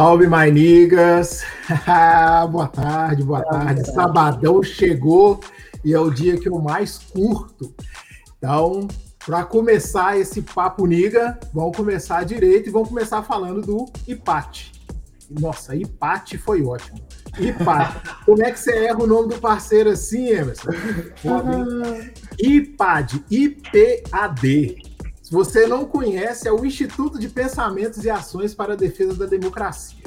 Salve, Mainigas! boa tarde, boa tarde. Sabadão chegou e é o dia que eu mais curto. Então, para começar esse papo niga, vamos começar direito e vamos começar falando do IPAT. Nossa, IPAT foi ótimo. IPAD. Como é que você erra o nome do parceiro assim, Emerson? IPAD, IPAD. Se você não conhece, é o Instituto de Pensamentos e Ações para a Defesa da Democracia,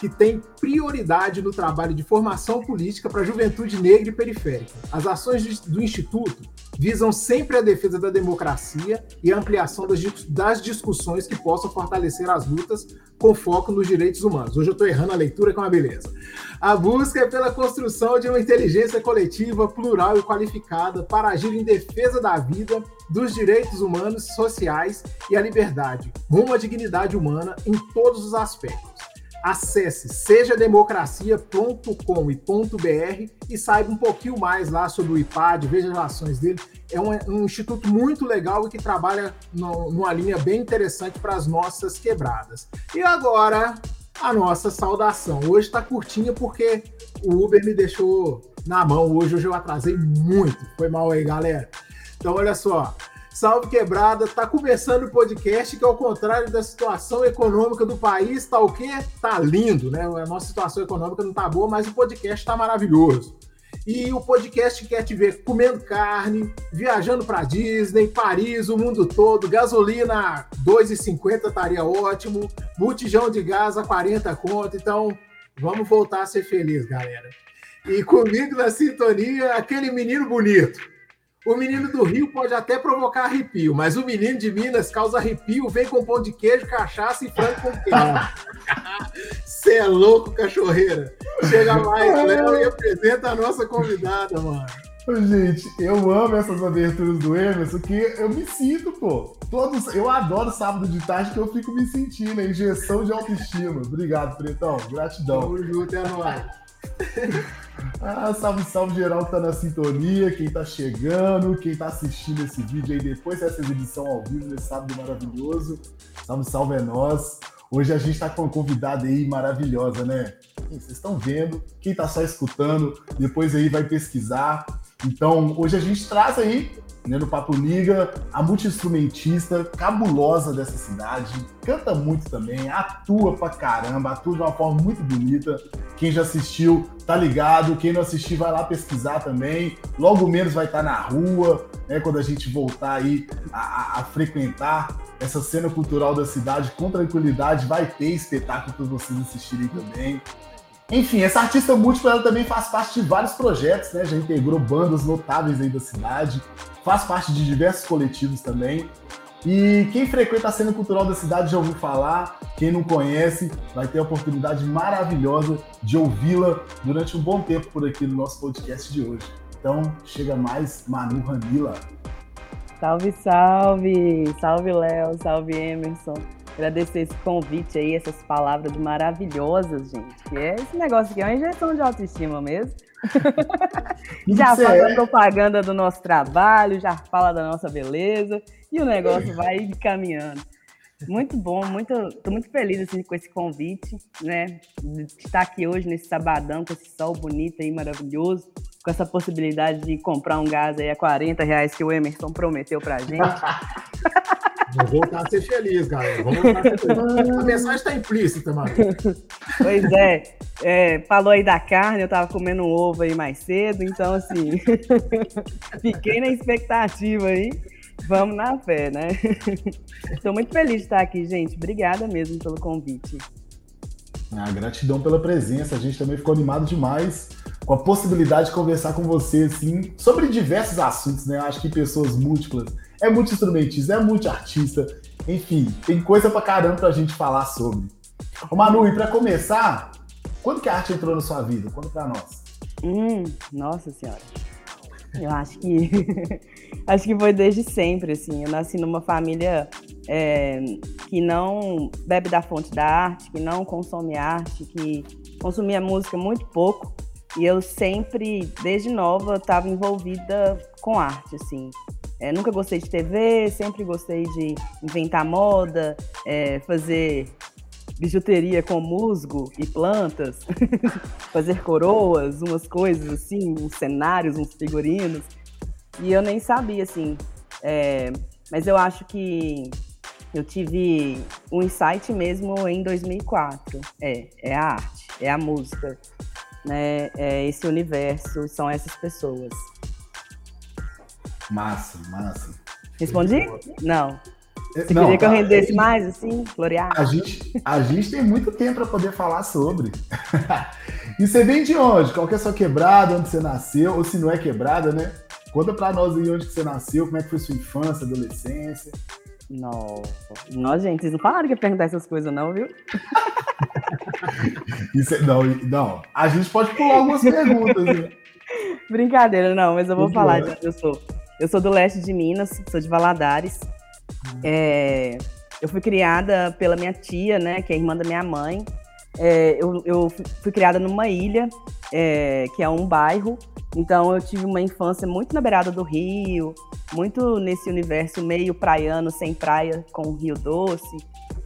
que tem prioridade no trabalho de formação política para a juventude negra e periférica. As ações do Instituto visam sempre a defesa da democracia e a ampliação das, das discussões que possam fortalecer as lutas com foco nos direitos humanos. Hoje eu estou errando a leitura com é uma beleza. A busca é pela construção de uma inteligência coletiva, plural e qualificada para agir em defesa da vida, dos direitos humanos, sociais e a liberdade, rumo à dignidade humana em todos os aspectos. Acesse sejademocracia.com.br e saiba um pouquinho mais lá sobre o IPAD, veja as relações dele. É um, um instituto muito legal e que trabalha no, numa linha bem interessante para as nossas quebradas. E agora, a nossa saudação. Hoje está curtinha porque o Uber me deixou na mão. Hoje, hoje eu atrasei muito. Foi mal aí, galera. Então, olha só. Salve Quebrada, tá começando o podcast que ao contrário da situação econômica do país, tá o quê? Tá lindo, né? A nossa situação econômica não tá boa, mas o podcast tá maravilhoso. E o podcast quer te ver comendo carne, viajando para Disney, Paris, o mundo todo, gasolina 2,50 estaria ótimo, botijão de gás a 40 conto, então vamos voltar a ser feliz, galera. E comigo na sintonia, aquele menino bonito o menino do Rio pode até provocar arrepio, mas o menino de Minas causa arrepio, vem com pão de queijo, cachaça e frango com queijo. Você é louco, cachorreira. Chega mais, Léo, e apresenta a nossa convidada, mano. Gente, eu amo essas aberturas do Emerson, que eu me sinto, pô. Todos, eu adoro sábado de tarde que eu fico me sentindo, injeção de autoestima. Obrigado, Pretão. Gratidão. Tamo junto, é nóis. Ah, salve, salve geral que tá na sintonia, quem tá chegando, quem tá assistindo esse vídeo aí depois dessa exibição ao vivo nesse sábado maravilhoso. Salve, salve é nós. Hoje a gente tá com uma convidada aí maravilhosa, né? Vocês estão vendo, quem tá só escutando, depois aí vai pesquisar. Então, hoje a gente traz aí né, no Papo Liga, a multi-instrumentista cabulosa dessa cidade, canta muito também, atua pra caramba, atua de uma forma muito bonita. Quem já assistiu tá ligado, quem não assistiu vai lá pesquisar também. Logo menos vai estar tá na rua, né, quando a gente voltar aí a, a, a frequentar essa cena cultural da cidade com tranquilidade, vai ter espetáculo para vocês assistirem também. Enfim, essa artista múltipla ela também faz parte de vários projetos, né? Já integrou bandas notáveis aí da cidade, faz parte de diversos coletivos também. E quem frequenta a cena cultural da cidade já ouviu falar, quem não conhece vai ter a oportunidade maravilhosa de ouvi-la durante um bom tempo por aqui no nosso podcast de hoje. Então, chega mais Manu Ranila. Salve, salve! Salve, Léo! Salve, Emerson! Agradecer esse convite aí, essas palavras maravilhosas, gente. É esse negócio aqui é uma injeção de autoestima mesmo. já faz a propaganda do nosso trabalho, já fala da nossa beleza e o negócio vai caminhando. Muito bom, muito, tô muito feliz assim, com esse convite, né? De estar aqui hoje nesse sabadão com esse sol bonito aí, maravilhoso, com essa possibilidade de comprar um gás aí a 40 reais que o Emerson prometeu pra gente. Vou voltar a ser feliz, galera. Vamos voltar a ser feliz. A mensagem está implícita, mano. Pois é, é, Falou aí da carne, eu tava comendo um ovo aí mais cedo, então assim. fiquei na expectativa aí. Vamos na fé, né? Estou muito feliz de estar aqui, gente. Obrigada mesmo pelo convite. Ah, gratidão pela presença. A gente também ficou animado demais com a possibilidade de conversar com você, assim, sobre diversos assuntos, né? Acho que pessoas múltiplas é multi-instrumentista, é multi-artista, enfim, tem coisa pra caramba pra gente falar sobre. Ô Manu, e pra começar, quando que a arte entrou na sua vida? Conta pra nós. Hum, nossa senhora. Eu acho que acho que foi desde sempre, assim. Eu nasci numa família é, que não bebe da fonte da arte, que não consome arte, que consumia música muito pouco. E eu sempre, desde nova, estava envolvida com arte, assim. É, nunca gostei de TV, sempre gostei de inventar moda, é, fazer bijuteria com musgo e plantas, fazer coroas, umas coisas assim, uns cenários, uns figurinos. E eu nem sabia, assim. É, mas eu acho que eu tive um insight mesmo em 2004. É, é a arte, é a música, né? É esse universo, são essas pessoas. Massa, massa. Respondi? Não. Você Não, queria que eu tá. rendesse mais, assim, florear? A gente, a gente tem muito tempo para poder falar sobre. e você vem de onde? Qual que é a sua quebrada, onde você nasceu? Ou se não é quebrada, né? Conta pra nós aí onde você nasceu, como é que foi sua infância, adolescência. Não. Não, gente, vocês não falaram que ia perguntar essas coisas, não, viu? Isso é- não, não, a gente pode pular algumas perguntas. Né? Brincadeira, não, mas eu vou Muito falar bom. de onde eu sou. Eu sou do leste de Minas, sou de Valadares. É, eu fui criada pela minha tia, né, que é irmã da minha mãe. É, eu, eu fui- fui criada numa ilha, é, que é um bairro. Então eu tive uma infância muito na beirada do rio, muito nesse universo meio praiano, sem praia, com rio doce.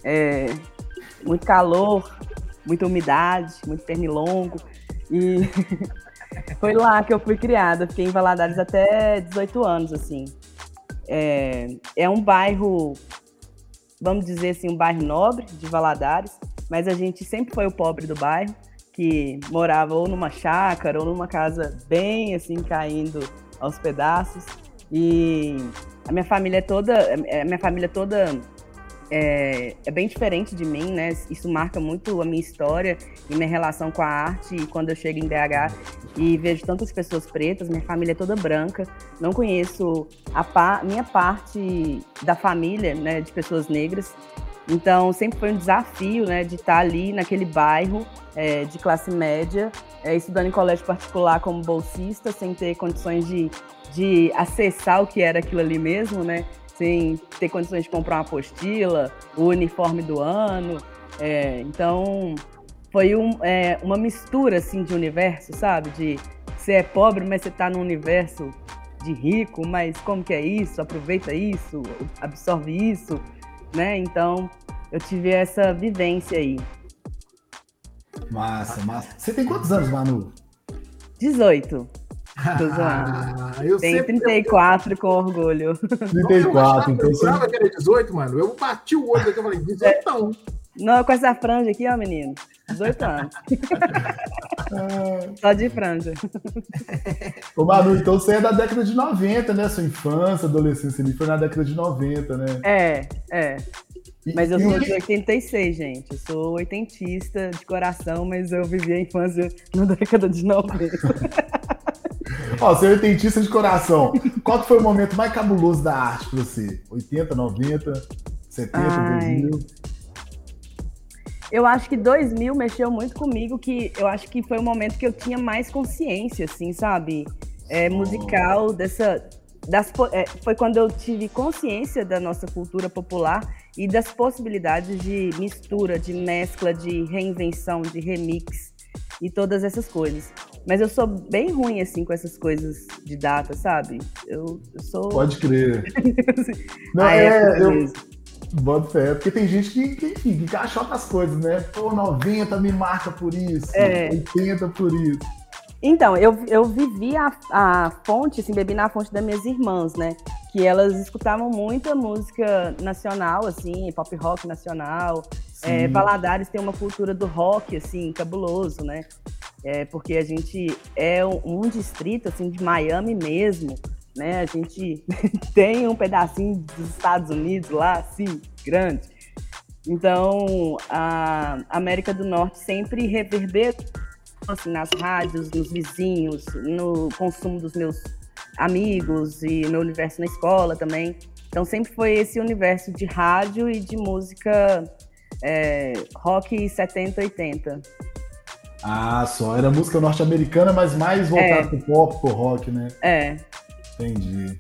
É, muito calor, muita umidade, muito pernilongo. E foi lá que eu fui criada. Fiquei em Valadares até 18 anos, assim. É, é um bairro, vamos dizer assim, um bairro nobre de Valadares, mas a gente sempre foi o pobre do bairro, que morava ou numa chácara ou numa casa bem assim, caindo aos pedaços. E a minha família é toda, a minha família toda é, é bem diferente de mim, né? Isso marca muito a minha história e minha relação com a arte. E quando eu chego em BH e vejo tantas pessoas pretas, minha família é toda branca. Não conheço a pa minha parte da família, né, de pessoas negras. Então sempre foi um desafio, né, de estar ali naquele bairro é, de classe média, é, estudando em colégio particular como bolsista, sem ter condições de, de acessar o que era aquilo ali mesmo, né? Sem ter condições de comprar uma apostila, o uniforme do ano. É, então, foi um, é, uma mistura assim, de universo, sabe? De você é pobre, mas você está num universo de rico, mas como que é isso? Aproveita isso, absorve isso, né? Então, eu tive essa vivência aí. Massa, massa. Você tem quantos anos, Manu? 18. Ah, eu Tem sempre 34 com orgulho. 34, então eu você. jurava que era 18, mano. Eu bati o olho aqui e falei, 18 não. Não, com essa franja aqui, ó, menino. 18 anos. Só de franja. Ô, Manu, então você é da década de 90, né? Sua infância, adolescência ali foi na década de 90, né? É, é. E- Mas eu sou que- de 86, gente. Eu sou oitentista de coração, mas eu vivi a infância na década de 90. Ó, você é oitentista de coração. Qual que foi o momento mais cabuloso da arte pra você? 80, 90, 70, Ai. 2000? Eu acho que 2000 mexeu muito comigo, que eu acho que foi o momento que eu tinha mais consciência, assim, sabe? É, musical, dessa... Das, é, foi quando eu tive consciência da nossa cultura popular e das possibilidades de mistura, de mescla, de reinvenção, de remix e todas essas coisas. Mas eu sou bem ruim, assim, com essas coisas de data, sabe? Eu, eu sou... Pode crer. Não, a época é, eu mesmo. boto fé, porque tem gente que, que, que encaixota as coisas, né? Pô, 90 me marca por isso, É. 80 por isso. Então, eu, eu vivi a, a fonte, assim, bebi na fonte das minhas irmãs, né? Que elas escutavam muita música nacional, assim, pop rock nacional. É. Valadares tem uma cultura do rock, assim, cabuloso, né? É, porque a gente é um, distrito, assim, de Miami mesmo, né? A gente tem um pedacinho dos Estados Unidos lá, assim, grande. Então, a América do Norte sempre reverberou assim, nas rádios, nos vizinhos, no consumo dos meus amigos e meu universo na escola também. Então sempre foi esse universo de rádio e de música é, rock 70, 80. Ah, só. Era música norte-americana, mas mais voltada É. pro pop, pro rock, né? É. Entendi.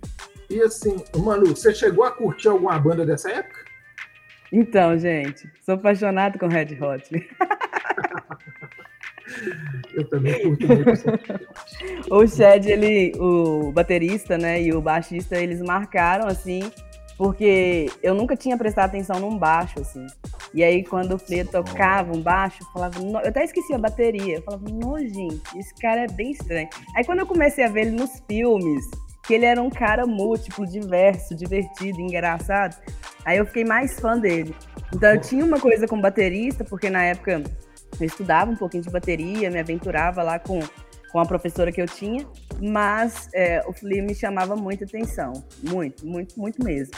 E assim, Manu, você chegou a curtir alguma banda dessa época? Então, gente, sou apaixonado com Red Hot. Eu também curto muito. O Chad, ele, o baterista, né, e o baixista, eles marcaram assim, porque eu nunca tinha prestado atenção num baixo assim. E aí, quando o Flea tocava um baixo, eu falava, eu até esqueci a bateria. Eu falava, não, gente, esse cara é bem estranho. Aí, quando eu comecei a ver ele nos filmes, que ele era um cara múltiplo, diverso, divertido, engraçado, aí eu fiquei mais fã dele. Então, eu tinha uma coisa com baterista, porque na época eu estudava um pouquinho de bateria, me aventurava lá com, com a professora que eu tinha, mas é, o Flea me chamava muita atenção, muito, muito, muito mesmo.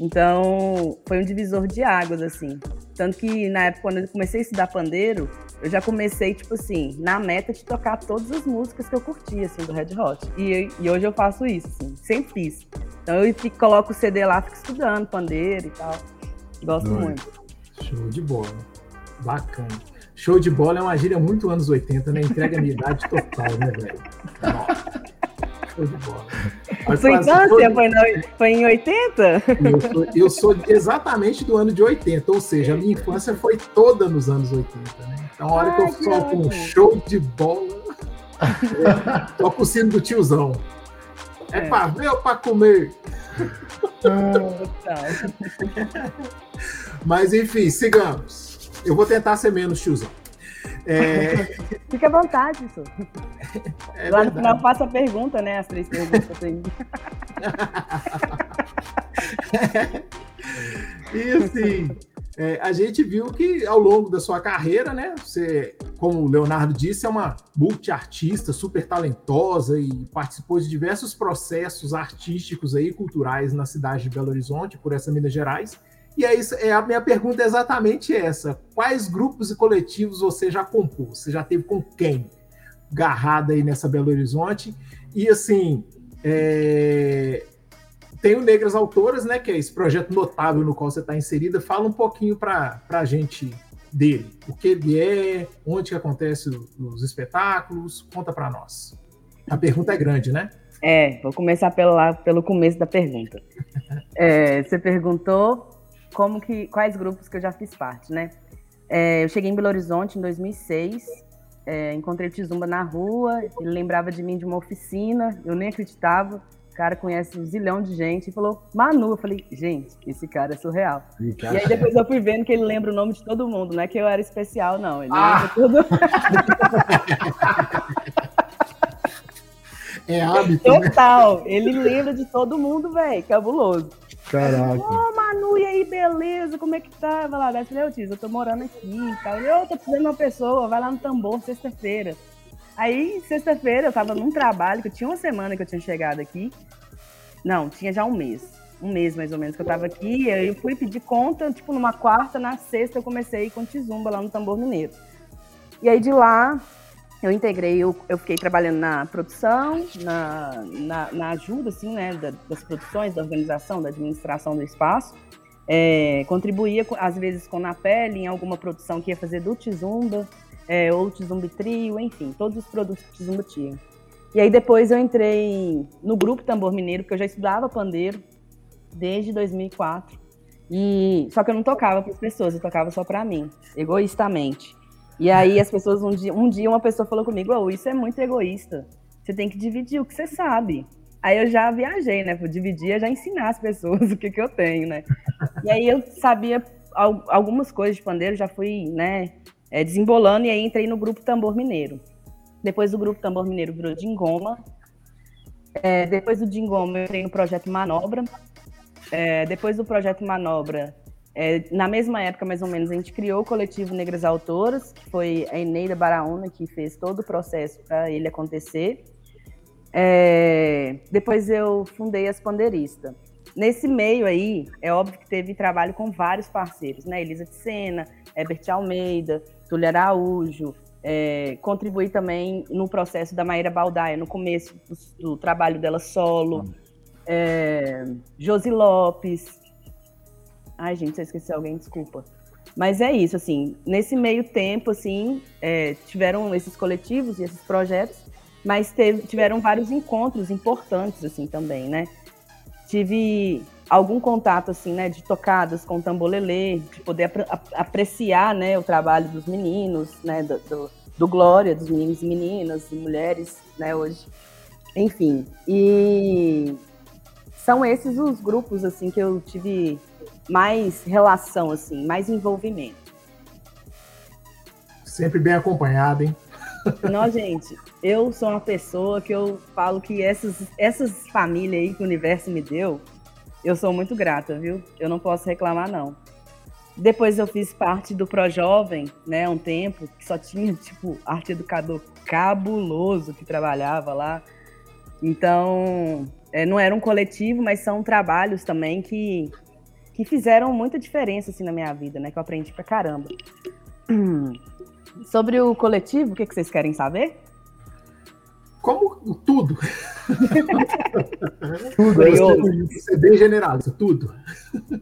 Então, foi um divisor de águas, assim. Tanto que na época, quando eu comecei a estudar pandeiro, eu já comecei, tipo assim, na meta de tocar todas as músicas que eu curtia, assim, do Red Hot. E, e hoje eu faço isso, assim, sempre fiz. Então eu fico, coloco o CD lá, fico estudando pandeiro e tal. Gosto Doido. muito. Show de bola. Bacana. Show de bola é uma gíria muito anos 80, né? Entrega a minha idade total, né, velho? Show de bola. Mas Sua infância foi, no, foi, em 80? Eu sou, eu sou, exatamente do ano de 80, ou seja, a minha infância foi toda nos anos 80, né? Então, a hora Ai, que eu solto um show de bola, é, toco o sino do tiozão. É, é pra ver ou pra comer? Mas enfim, sigamos. Eu vou tentar ser menos tiozão. É... Fica à vontade, isso. É Lá no final faça a pergunta, né? As três perguntas aí. e assim, é, a gente viu que ao longo da sua carreira, né? Você, como o Leonardo disse, é uma multiartista super talentosa e participou de diversos processos artísticos aí, culturais na cidade de Belo Horizonte, por essa Minas Gerais. E aí, é, a minha pergunta é exatamente essa: quais grupos e coletivos você já compôs? Você já teve com quem? Garrada aí nessa Belo Horizonte. E assim, é... tem o Negras Autoras, né? Que é esse projeto notável no qual você está inserida. Fala um pouquinho para a gente dele. O que ele é, onde que acontece os espetáculos, conta para nós. A pergunta é grande, né? É, vou começar pela, pelo começo da pergunta. É, você perguntou como que quais grupos que eu já fiz parte, né? É, eu cheguei em Belo Horizonte em 2006, é, encontrei o Tizumba na rua, ele lembrava de mim de uma oficina, eu nem acreditava. O cara conhece um zilhão de gente e falou, Manu. Eu falei, gente, esse cara é surreal. E, e aí depois eu fui vendo que ele lembra o nome de todo mundo, não é que eu era especial, não. Ele ah! lembra tudo. é hábito. Total. Né? Ele lembra de todo mundo, velho. Cabuloso. Caraca. Ô, Manu, e aí, beleza? Como é que tá? Vai lá, desce, eu Tiz, eu tô morando aqui e tal. Eu tô precisando de uma pessoa, vai lá no tambor sexta-feira. Aí, sexta-feira, eu tava num trabalho, que tinha uma semana que eu tinha chegado aqui. Não, tinha já um mês. Um mês, mais ou menos, que eu tava aqui. Eu fui pedir conta, tipo, numa quarta, na sexta eu comecei com Tizumba lá no Tambor Mineiro. E aí, de lá, eu integrei, eu, eu fiquei trabalhando na produção, na, na, na ajuda, assim, né, da, das produções, da organização, da administração do espaço. É, contribuía, às vezes, com na pele, em alguma produção que ia fazer do Tizumba, é, ou Tizumba Trio, enfim, todos os produtos que Tizumba tinha. E aí depois eu entrei no grupo Tambor Mineiro, porque eu já estudava pandeiro desde 2004. E só que eu não tocava para as pessoas, eu tocava só para mim, egoístamente. E aí as pessoas, um dia, um dia uma pessoa falou comigo, oh, isso é muito egoísta. Você tem que dividir o que você sabe. Aí eu já viajei, né? Por dividir, eu já ensinar as pessoas o que, que eu tenho, né? E aí eu sabia algumas coisas de pandeiro, já fui, né, é, desembolando, e aí entrei no grupo Tambor Mineiro. Depois do grupo Tambor Mineiro virou Dingoma. É, depois do Dingoma eu entrei no projeto Manobra. É, depois do projeto Manobra é, na mesma época, mais ou menos, a gente criou o coletivo Negras Autoras, que foi a Eneida Baraúna que fez todo o processo para ele acontecer. É, depois eu fundei as Pandeirista. Nesse meio aí, é óbvio que teve trabalho com vários parceiros, né? Elisa de Sena, Herbert Almeida, Túlio Araújo, é, contribuí também no processo da Maíra Baldaia, no começo do, do trabalho dela solo, é, Josi Lopes, Ai, gente, se eu esqueci alguém, desculpa. Mas é isso, assim, nesse meio tempo, assim, é, tiveram esses coletivos e esses projetos, mas teve, tiveram vários encontros importantes, assim, também, né? Tive algum contato, assim, né, de tocadas com tambolelê, de poder ap apreciar, né, o trabalho dos meninos, né, do, do, do Glória, dos meninos e meninas, e mulheres, né, hoje. Enfim, e são esses os grupos, assim, que eu tive mais relação, assim, mais envolvimento. Sempre bem acompanhado, hein? Não, gente, eu sou uma pessoa que eu falo que essas, essas famílias aí que o universo me deu, eu sou muito grata, viu? Eu não posso reclamar, não. Depois eu fiz parte do Projovem, né, um tempo, que só tinha, tipo, arte educador cabuloso que trabalhava lá. Então, é, não era um coletivo, mas são trabalhos também que, que fizeram muita diferença, assim, na minha vida, né, que eu aprendi pra caramba. Sobre o coletivo, o que, que vocês querem saber? Como tudo. tudo. Curioso. Isso é bem generoso, tudo.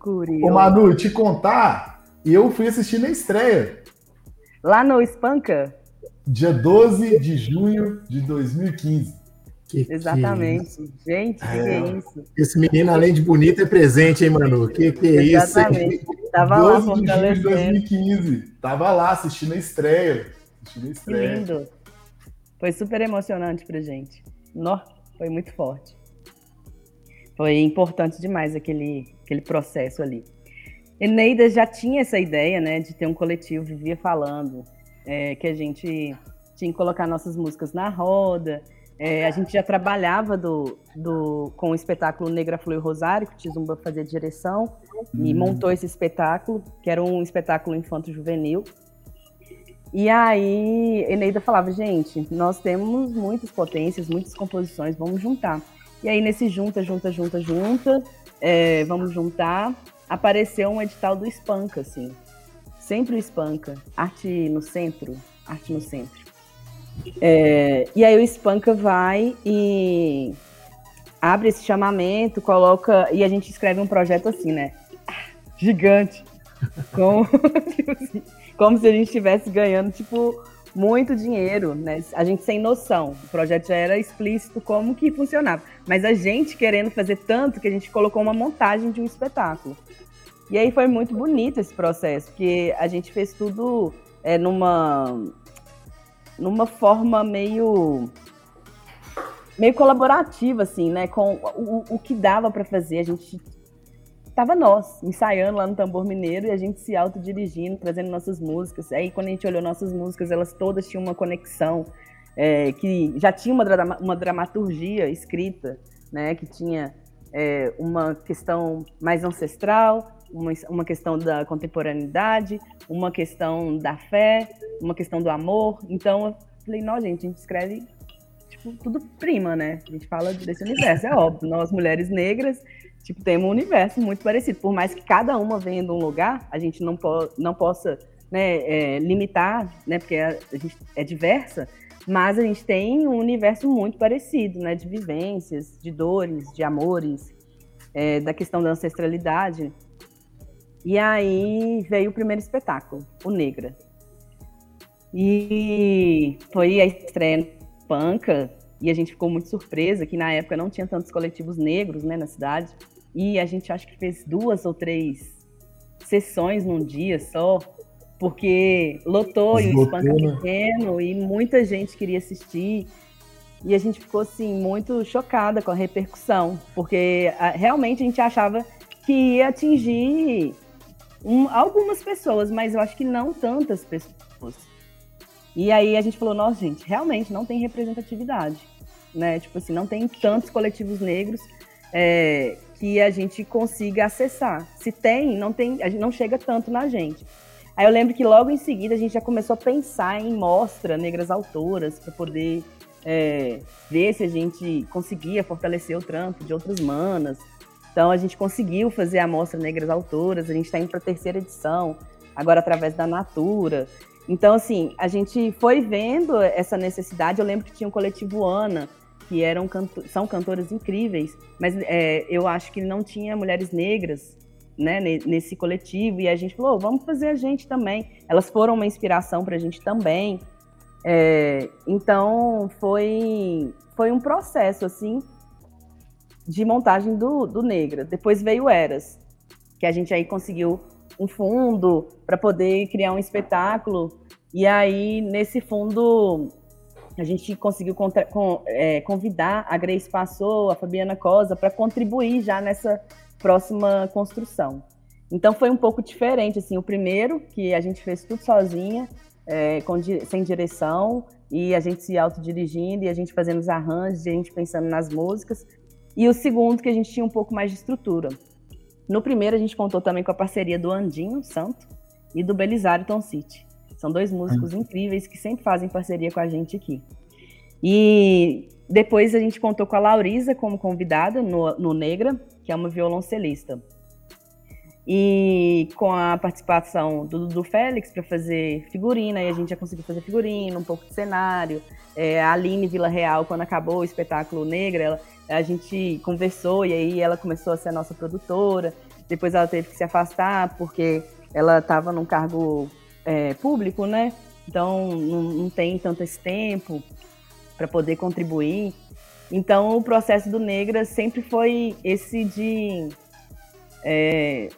Curioso. Ô, Manu, te contar, eu fui assistir na estreia. Lá no Espanca? Dia 12 de junho de 2015. Que Exatamente. Que Gente, que é, é isso? Esse menino, além de bonito, é presente, hein, Manu? Que que é isso? Exatamente. Tava lá fortalecendo. De 2015. Tava lá assistindo a estreia. Assistindo a estreia. Que lindo. Foi super emocionante pra gente. Nó, foi muito forte. Foi importante demais aquele, aquele processo ali. Eneida já tinha essa ideia, né, de ter um coletivo, vivia falando é, que a gente tinha que colocar nossas músicas na roda, é, a gente já trabalhava do, do, com o espetáculo Negra Flui Rosário, que o Tizumba fazia direção, hum. e montou esse espetáculo, que era um espetáculo infanto-juvenil. E aí, Eneida falava, gente, nós temos muitas potências, muitas composições, vamos juntar. E aí, nesse junta, junta, junta, junta, é, vamos juntar, apareceu um edital do Espanca, assim. Sempre o Espanca. Arte no centro, arte no centro. É, e aí o Spanka vai e abre esse chamamento, coloca. E a gente escreve um projeto assim, né? Gigante. Como, como se a gente estivesse ganhando, tipo, muito dinheiro, né? A gente sem noção. O projeto já era explícito como que funcionava. Mas a gente querendo fazer tanto que a gente colocou uma montagem de um espetáculo. E aí foi muito bonito esse processo, porque a gente fez tudo é, numa numa forma meio meio colaborativa assim, né, com o, o que dava para fazer. A gente tava nós ensaiando lá no Tambor Mineiro e a gente se autodirigindo, trazendo nossas músicas. Aí quando a gente olhou nossas músicas, elas todas tinham uma conexão é, que já tinha uma, uma dramaturgia escrita, né, que tinha é, uma questão mais ancestral, uma, uma questão da contemporaneidade, uma questão da fé, uma questão do amor. Então eu falei, não, gente, a gente escreve tipo, tudo prima, né? A gente fala desse universo, é óbvio. Nós, mulheres negras, tipo, temos um universo muito parecido. Por mais que cada uma venha de um lugar, a gente não, po não possa né, é, limitar, né? Porque a, gente é diversa, mas a gente tem um universo muito parecido, né? De vivências, de dores, de amores, é, da questão da ancestralidade. E aí veio o primeiro espetáculo, o Negra. E foi a estreia no Panca, e a gente ficou muito surpresa que na época não tinha tantos coletivos negros né, na cidade. E a gente acho que fez duas ou três sessões num dia só, porque lotou e o Espanca né? pequeno e muita gente queria assistir. E a gente ficou assim muito chocada com a repercussão, porque a, realmente a gente achava que ia atingir um, algumas pessoas, mas eu acho que não tantas pessoas. E aí a gente falou, nossa, gente, realmente não tem representatividade, né? Tipo assim, não tem tantos coletivos negros é, que a gente consiga acessar. Se tem, não tem, a gente não chega tanto na gente. Aí eu lembro que logo em seguida a gente já começou a pensar em mostra negras autoras para poder é, ver se a gente conseguia fortalecer o trampo de outras manas. Então a gente conseguiu fazer a Mostra Negras Autoras, a gente está indo para a terceira edição, agora através da Natura. Então, assim, a gente foi vendo essa necessidade. Eu lembro que tinha um coletivo Ana, que eram canto são cantoras incríveis, mas é, eu acho que não tinha mulheres negras né, nesse coletivo, e a gente falou, oh, vamos fazer a gente também. Elas foram uma inspiração para a gente também. É, então, foi, foi um processo, assim, de montagem do, do Negra. Depois veio Eras, que a gente aí conseguiu um fundo para poder criar um espetáculo. E aí, nesse fundo, a gente conseguiu contra, com, é, convidar a Grace Passou, a Fabiana Cosa, para contribuir já nessa próxima construção. Então foi um pouco diferente, assim, o primeiro, que a gente fez tudo sozinha, é, com, sem direção, e a gente se autodirigindo, e a gente fazendo os arranjos, e a gente pensando nas músicas. E o segundo, que a gente tinha um pouco mais de estrutura. No primeiro, a gente contou também com a parceria do Andinho Santo e do Belisário Tom City. São dois músicos hum. incríveis que sempre fazem parceria com a gente aqui. E depois a gente contou com a Laurisa como convidada no, no Negra, que é uma violoncelista. E com a participação do Dudu Félix para fazer figurina, e a gente já conseguiu fazer figurina, um pouco de cenário. É, a Aline Vila Real, quando acabou o espetáculo Negra, ela, a gente conversou e aí ela começou a ser a nossa produtora. Depois ela teve que se afastar porque ela estava num cargo é, público, né? Então não, não tem tanto esse tempo para poder contribuir. Então o processo do Negra sempre foi esse de é,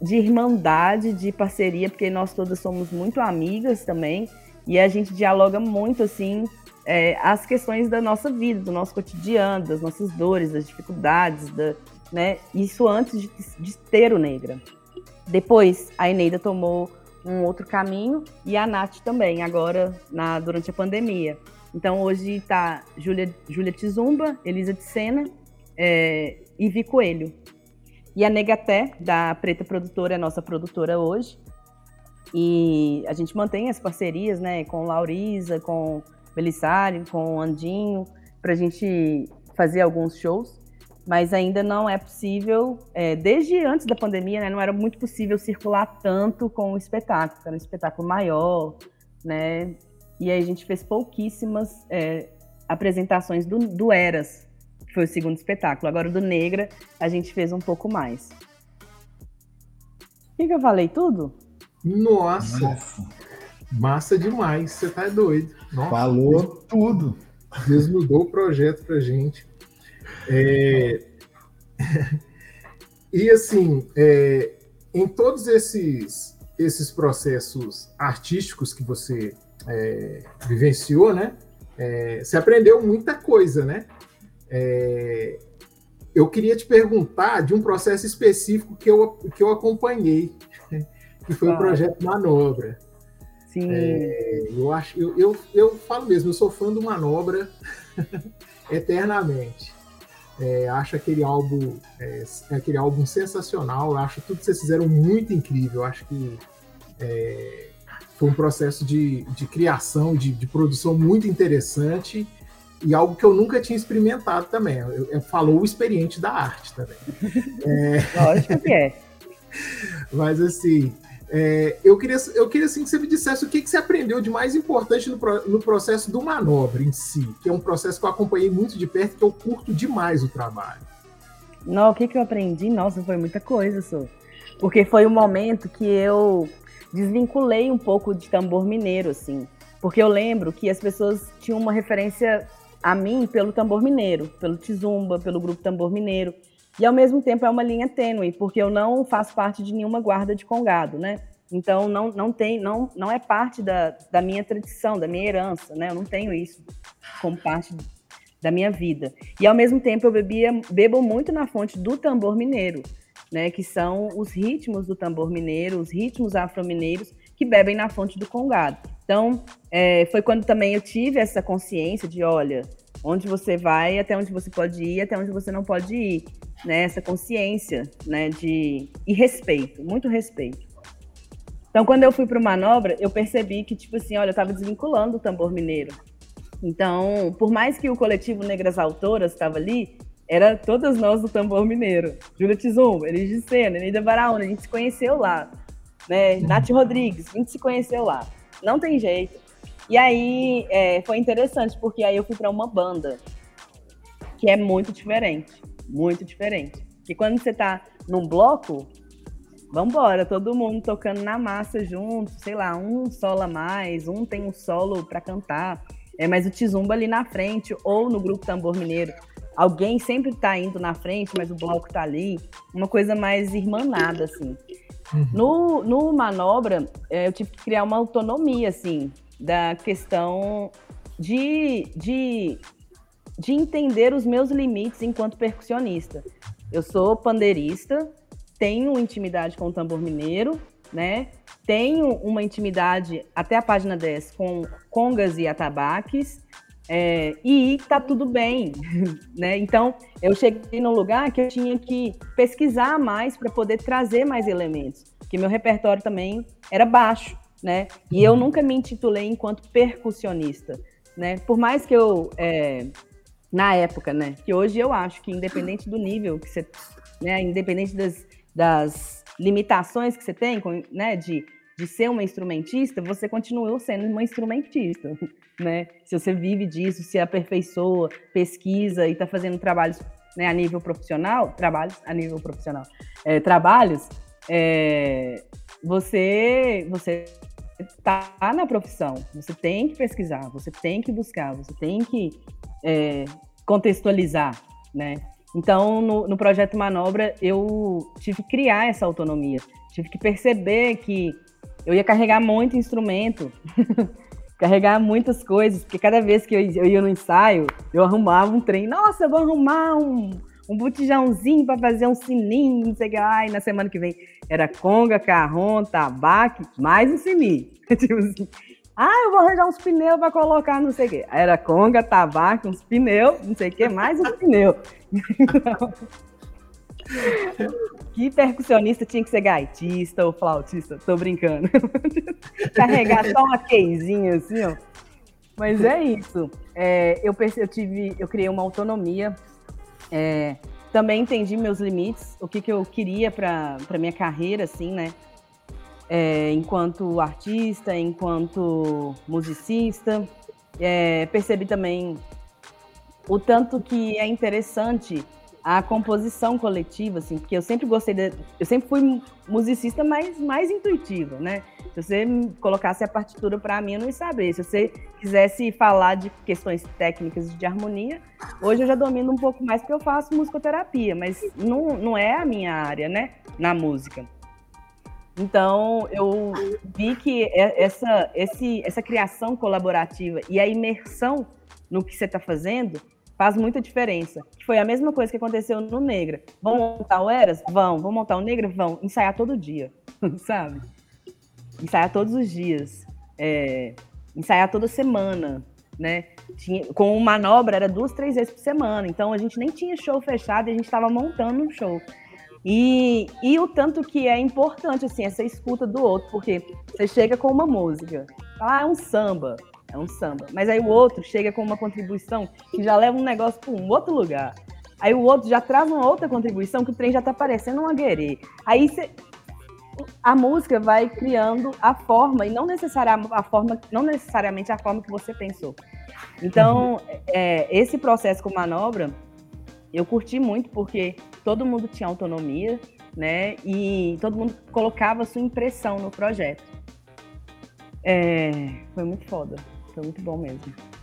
de irmandade, de parceria, porque nós todas somos muito amigas também, e a gente dialoga muito, assim, é, as questões da nossa vida, do nosso cotidiano, das nossas dores, das dificuldades, da, né? Isso antes de, de ter o Negra. Depois, a Eneida tomou um outro caminho e a Nath também, agora na, durante a pandemia. Então, hoje está Júlia, Júlia Tizumba, Elisa de Sena é, e Vi Coelho. E a Negaté, da Preta Produtora, é nossa produtora hoje. E a gente mantém as parcerias, né, com Laurisa, com Belisário, com Andinho, para a gente fazer alguns shows. Mas ainda não é possível, é, desde antes da pandemia, né, não era muito possível circular tanto com o espetáculo, era um espetáculo maior, né? E aí a gente fez pouquíssimas é, apresentações do, do Eras, que foi o segundo espetáculo. Agora, do Negra, a gente fez um pouco mais. O que, que eu falei? Tudo? Nossa! Nossa. Massa demais, você tá doido. Nossa, Falou Deus, tudo. Deus mudou o projeto pra gente. É... e assim, é... em todos esses, esses processos artísticos que você é... vivenciou, né? É, você aprendeu muita coisa, né? É, eu queria te perguntar de um processo específico que eu, que eu acompanhei, que foi ah. o projeto Manobra. Sim. É, eu, acho, eu, eu, eu falo mesmo, eu sou fã do Manobra eternamente. É, acho aquele álbum, é, aquele álbum sensacional. Acho tudo que vocês fizeram muito incrível. Acho que é, foi um processo de, de criação, de, de produção muito interessante e algo que eu nunca tinha experimentado também. Eu, eu falou o experiente da arte também. Lógico que é. Mas assim, é, eu, queria, eu queria assim, que você me dissesse o que, que você aprendeu de mais importante no, no processo do manobra em si, que é um processo que eu acompanhei muito de perto, que eu curto demais o trabalho. Não, o que, que eu aprendi? Nossa, foi muita coisa, só. Porque foi um momento que eu desvinculei um pouco de tambor mineiro, assim. Porque eu lembro que as pessoas tinham uma referência a mim pelo tambor mineiro, pelo Tizumba, pelo grupo tambor mineiro. E ao mesmo tempo é uma linha tênue, porque eu não faço parte de nenhuma guarda de congado, né? Então não, não tem, não, não é parte da, da minha tradição, da minha herança, né? Eu não tenho isso como parte da minha vida. E ao mesmo tempo eu bebia, bebo muito na fonte do tambor mineiro, né? Que são os ritmos do tambor mineiro, os ritmos afro-mineiros que bebem na fonte do congado. Então, é, foi quando também eu tive essa consciência de, olha, onde você vai, até onde você pode ir, até onde você não pode ir, né? Essa consciência, né? De e respeito, muito respeito. Então, quando eu fui para manobra, eu percebi que, tipo assim, olha, eu estava desvinculando o tambor mineiro. Então, por mais que o coletivo Negras Autoras estava ali, era todas nós do tambor mineiro. Júlia Tizum, Elis de Sena, Neida Baraúna, a gente se conheceu lá. Né? Nath Rodrigues, a gente se conheceu lá. Não tem jeito. E aí é, foi interessante, porque aí eu fui para uma banda que é muito diferente. Muito diferente. Que quando você tá num bloco, vambora, todo mundo tocando na massa junto, sei lá, um solo a mais, um tem um solo para cantar, é, mas o Tizumba ali na frente, ou no grupo Tambor Mineiro, alguém sempre tá indo na frente, mas o bloco tá ali, uma coisa mais irmanada, assim. Uhum. No, no Manobra, é, eu tive que criar uma autonomia, assim, da questão de, de, de entender os meus limites enquanto percussionista. Eu sou pandeirista, tenho intimidade com o tambor mineiro, né? Tenho uma intimidade até a página 10 com congas e atabaques. É, e tá tudo bem, né? Então, eu cheguei num lugar que eu tinha que pesquisar mais para poder trazer mais elementos, porque meu repertório também era baixo, né? E eu nunca me intitulei enquanto percussionista, né? Por mais que eu, é, na época, né? Que hoje eu acho que independente do nível que você, né? Independente das, das limitações que você tem, né? De de ser uma instrumentista, você continua sendo uma instrumentista, né? Se você vive disso, se aperfeiçoa, pesquisa e está fazendo trabalhos né, a nível profissional, trabalhos a nível profissional, é, trabalhos, é, você você está na profissão, você tem que pesquisar, você tem que buscar, você tem que é, contextualizar, né? Então, no, no projeto Manobra, eu tive que criar essa autonomia, tive que perceber que eu ia carregar muito instrumento, carregar muitas coisas, porque cada vez que eu, eu, ia no ensaio, eu arrumava um trem. Nossa, eu vou arrumar um, um botijãozinho para fazer um sininho, não sei o que lá. E na semana que vem era conga, carrom, tabaco, mais um sininho. tipo assim, ah, eu vou arranjar uns pneus para colocar, não sei o quê. Era conga, tabaco, uns pneus, não sei o quê, mais um pneu. Que percussionista tinha que ser gaitista ou flautista? Tô brincando. Carregar só uma queizinha assim, ó. Mas é isso. É, eu, eu, tive, eu criei uma autonomia. É, também entendi meus limites, o que, que eu queria para minha carreira, assim, né? É, enquanto artista, enquanto musicista. É, percebi também o tanto que é interessante a composição coletiva, assim, porque eu sempre gostei de, eu sempre fui musicista mais mais intuitiva, né? Se você colocasse a partitura para mim, eu não ia saber. Se você quisesse falar de questões técnicas de harmonia, hoje eu já domino um pouco mais porque eu faço musicoterapia, mas não, não é a minha área, né, na música. Então, eu vi que essa, esse, essa criação colaborativa e a imersão no que você está fazendo faz muita diferença. Foi a mesma coisa que aconteceu no Negra. Vão montar o Eras? Vão. Vão montar o Negra? Vão. Ensaiar todo dia, sabe? Ensaiar todos os dias. É, ensaiar toda semana, né? Tinha, com manobra era duas, três vezes por semana. Então a gente nem tinha show fechado e a gente estava montando um show. E, e o tanto que é importante, assim, essa escuta do outro, porque você chega com uma música, ah, é um samba é um samba. Mas aí o outro chega com uma contribuição que já leva um negócio para um outro lugar. Aí o outro já traz uma outra contribuição que o trem já está parecendo um aguerê. Aí cê, a música vai criando a forma e não necessariamente a forma, não necessariamente a forma que você pensou. Então, uhum. é, esse processo com manobra eu curti muito porque todo mundo tinha autonomia, né? E todo mundo colocava sua impressão no projeto. É, foi muito foda. Foi muito bom mesmo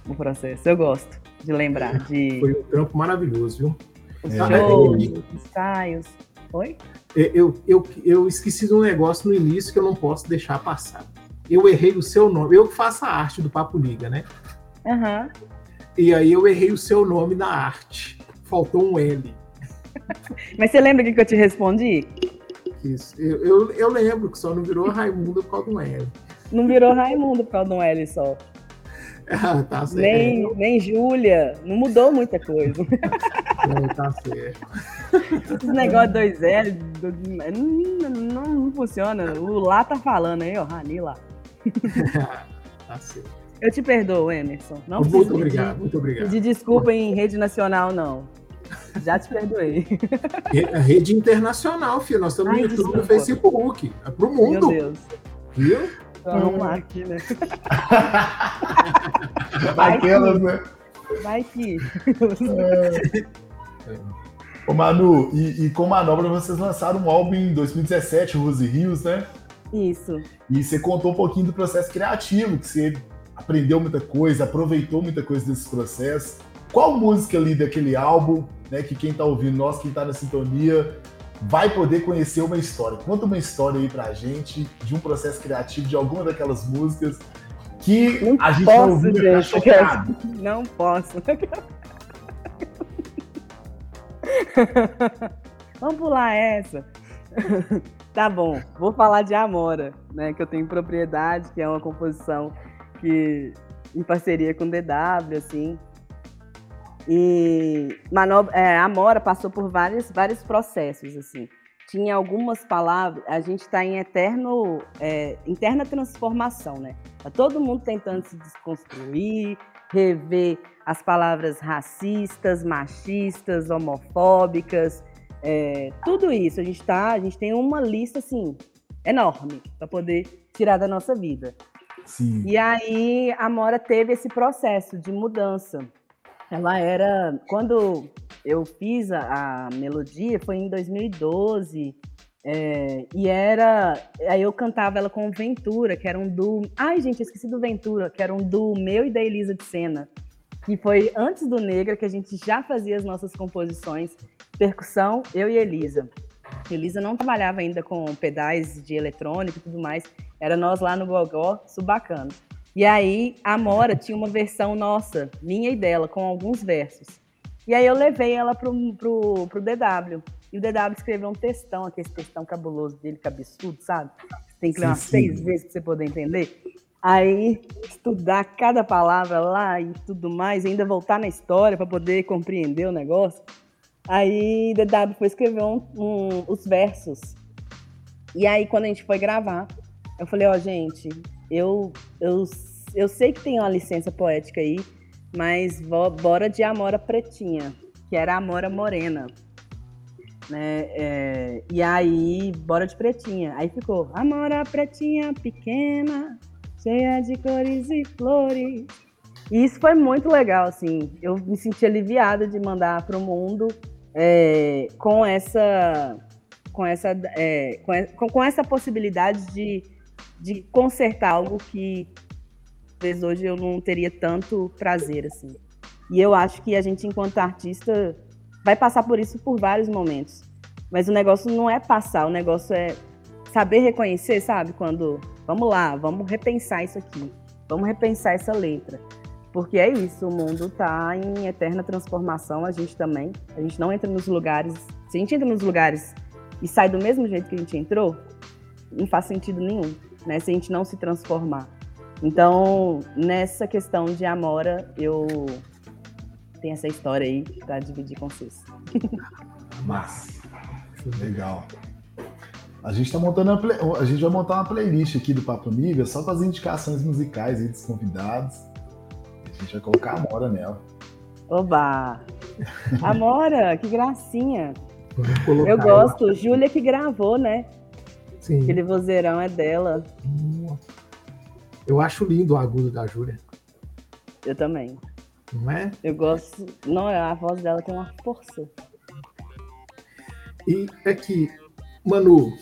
o processo. Eu gosto de lembrar. De... Foi um trampo maravilhoso, viu? Shows, é. ensaios. Oi? É, eu, eu, eu esqueci de um negócio no início que eu não posso deixar passar. Eu errei o seu nome. Eu faço a arte do Papo Liga, né? Uhum. E aí eu errei o seu nome na arte. Faltou um L. Mas você lembra o que eu te respondi? Isso. Eu, eu, eu lembro que só não virou Raimundo por causa do L. Não virou Raimundo por causa do L só. Ah, tá certo. Nem, nem Júlia, não mudou muita coisa. Não, tá certo. Esse negócio 2L não, não, não, funciona. O lá tá falando aí, ó, Rani lá. tá certo. Eu te perdoo, Emerson. Não muito obrigado, pedir, muito obrigado. Pedir desculpa em rede nacional, não. Já te perdoei. Rede internacional, filho. Nós estamos Ai, no YouTube e no Facebook. É pro mundo. Meu Deus. Viu? Vamos lá aqui, né? Vai Aquelas, né? Vai que. É. Ô Manu, e, e, com Manobra vocês lançaram um álbum em 2017, Rose Rios, né? Isso. E você contou um pouquinho do processo criativo, que você aprendeu muita coisa, aproveitou muita coisa desse processo. Qual música ali daquele álbum, né, que quem tá ouvindo, nós, quem tá na sintonia, vai poder conhecer uma história. Conta uma história aí pra gente de um processo criativo de alguma daquelas músicas que não a gente posso, não ouviu chocado. Não posso. Vamos pular essa. tá bom, vou falar de Amora, né? Que eu tenho propriedade, que é uma composição que em parceria com o DW, assim. E Manob é, Amora passou por vários, vários processos, assim. Tinha algumas palavras, a gente está em eterno, é, interna transformação, né? Tá todo mundo tentando se desconstruir, rever as palavras racistas, machistas, homofóbicas, é, tudo isso. A gente tá, a gente tem uma lista assim enorme para poder tirar da nossa vida. Sim. E aí a Mora teve esse processo de mudança. Ela era. Quando eu fiz a, a melodia, foi em 2012. É, e era. Aí eu cantava ela com Ventura, que era um do. Ai, gente, esqueci do Ventura, que era um do meu e da Elisa de Sena. Que foi antes do Negra que a gente já fazia as nossas composições. Percussão, eu e Elisa. Elisa não trabalhava ainda com pedais de eletrônico e tudo mais. Era nós lá no Gogó, isso bacana. E aí a Mora tinha uma versão nossa, minha e dela, com alguns versos. E aí eu levei ela pro, pro, pro DW. E o DW escreveu um textão, aquele textão cabuloso dele, cabeçudo, sabe? Tem que ler umas seis vezes para você poder entender. Aí, estudar cada palavra lá e tudo mais, ainda voltar na história para poder compreender o negócio. Aí, DW foi escrever um, um, os versos. E aí, quando a gente foi gravar, eu falei, ó, oh, gente, eu, eu, eu sei que tem uma licença poética aí, mas bora de Amora Pretinha, que era Amora Morena. Né? É, e aí, bora de Pretinha. Aí ficou Amora Pretinha pequena, cheia de cores e flores. E isso foi muito legal, assim. Eu me senti aliviada de mandar para o mundo é, com essa com essa é, com, com essa possibilidade de de consertar algo que talvez hoje eu não teria tanto prazer assim. E eu acho que a gente enquanto artista vai passar por isso por vários momentos. Mas o negócio não é passar, o negócio é saber reconhecer, sabe? Quando vamos lá, vamos repensar isso aqui. Vamos repensar essa letra. Porque é isso, o mundo está em eterna transformação, a gente também. A gente não entra nos lugares. Se a gente entra nos lugares e sai do mesmo jeito que a gente entrou, não faz sentido nenhum né, se a gente não se transformar. Então, nessa questão de Amora, eu tenho essa história aí para dividir com vocês. Massa. Legal. A gente tá montando play... a gente vai montar uma playlist aqui do Papo Nível só com as indicações musicais aí dos convidados. A gente vai colocar a Amora nela. Oba! Amora, que gracinha! Eu gosto. Júlia que gravou, né? Sim. Aquele vozeirão é dela. Eu acho lindo o agudo da Júlia. Eu também. Não é? Eu gosto. Não, a voz dela tem uma força. E aqui, Manu,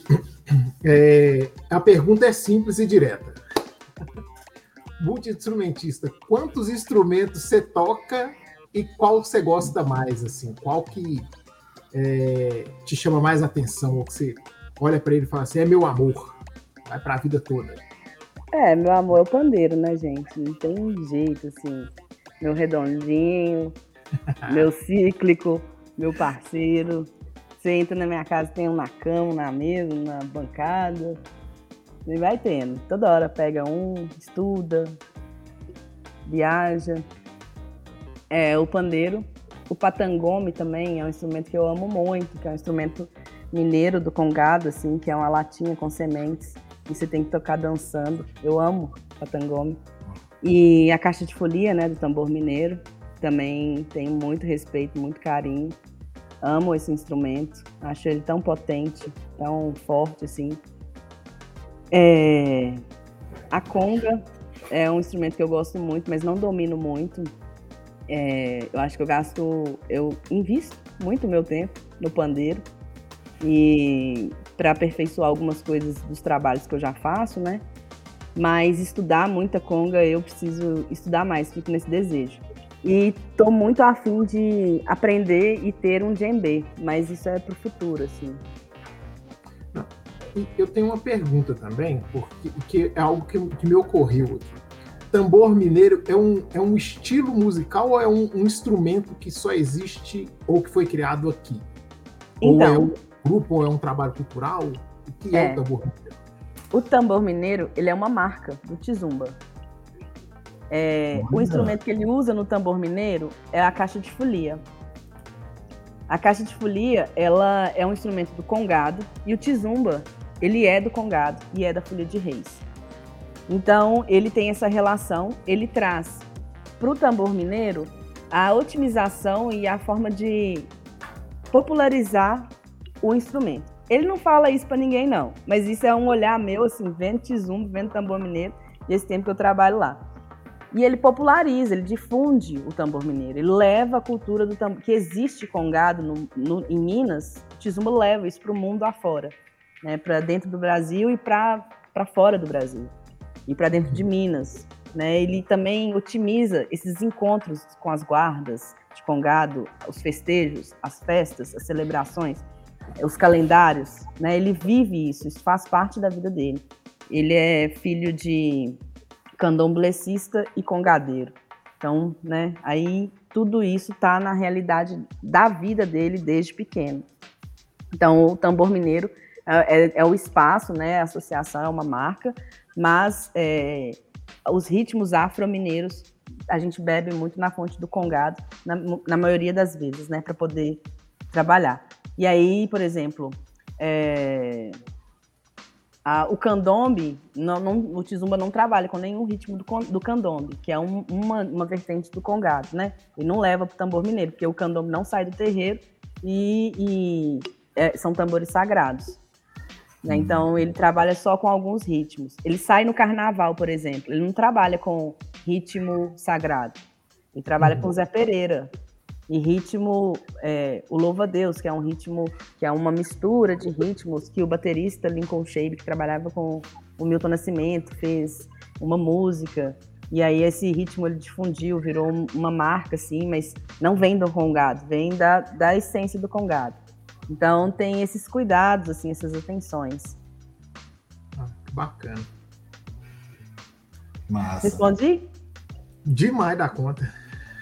é, a pergunta é simples e direta. Multi-instrumentista, quantos instrumentos você toca e qual você gosta mais? assim? Qual que é, te chama mais atenção? Ou que você olha para ele e fala assim: é meu amor, vai para a vida toda. É, meu amor é o pandeiro, né, gente? Não tem jeito, assim. Meu redondinho, meu cíclico, meu parceiro. Você entra na minha casa, tem um na cama, na mesa, na bancada. E vai tendo. Toda hora pega um, estuda, viaja. É, o pandeiro. O patangome também é um instrumento que eu amo muito, que é um instrumento mineiro do Congado, assim, que é uma latinha com sementes e você tem que tocar dançando. Eu amo patangome. E a caixa de folia, né, do tambor mineiro, também tenho muito respeito, muito carinho. Amo esse instrumento, acho ele tão potente, tão forte assim. É... A conga é um instrumento que eu gosto muito, mas não domino muito. É... Eu acho que eu gasto, eu invisto muito meu tempo no pandeiro e para aperfeiçoar algumas coisas dos trabalhos que eu já faço, né? Mas estudar muita conga, eu preciso estudar mais, fico nesse desejo. E estou muito afim de aprender e ter um djembe, mas isso é para o futuro, assim. Eu tenho uma pergunta também, porque que é algo que, que, me ocorreu aqui. Tambor mineiro é um, é um estilo musical ou é um, um instrumento que só existe ou que foi criado aqui? Então, ou é grupo ou é um trabalho cultural? O que é, é o tambor mineiro? O tambor mineiro, ele é uma marca do Tizumba. É, o instrumento que ele usa no tambor mineiro é a caixa de folia. A caixa de folia, ela é um instrumento do congado e o tizumba, ele é do congado e é da folia de reis. Então, ele tem essa relação, ele traz para o tambor mineiro a otimização e a forma de popularizar o instrumento. Ele não fala isso para ninguém, não, mas isso é um olhar meu, assim, vendo tizumba, vendo tambor mineiro, esse tempo que eu trabalho lá. E ele populariza, ele difunde o tambor mineiro, ele leva a cultura do tambor, que existe congado no, no, em Minas, Tizumba leva isso para o mundo afora, né, para dentro do Brasil e para fora do Brasil, e para dentro de Minas. Né, ele também otimiza esses encontros com as guardas de congado, os festejos, as festas, as celebrações, os calendários, né, ele vive isso, isso faz parte da vida dele. Ele é filho de candomblessista e congadeiro. Então, né, aí tudo isso está na realidade da vida dele desde pequeno. Então, o tambor mineiro é, é, é o espaço, né, a associação é uma marca, mas é, os ritmos afro-mineiros a gente bebe muito na fonte do congado, na, na maioria das vezes, né, para poder trabalhar. E aí, por exemplo, é, ah, o candombe, não, não, o Tizumba não trabalha com nenhum ritmo do, do candombe, que é um, uma, uma vertente do congado, né? Ele não leva para o tambor mineiro, porque o candombe não sai do terreiro e, e é, são tambores sagrados. Né? Uhum. Então, ele trabalha só com alguns ritmos. Ele sai no carnaval, por exemplo, ele não trabalha com ritmo sagrado. Ele trabalha uhum. com Zé Pereira, e ritmo, é, o Louva Deus, que é um ritmo, que é uma mistura de ritmos que o baterista Lincoln Shabe, que trabalhava com o Milton Nascimento, fez uma música. E aí esse ritmo ele difundiu, virou uma marca, assim, mas não vem do congado, vem da, da essência do congado. Então tem esses cuidados, assim, essas atenções. Ah, bacana. Massa. Respondi? Demais da conta.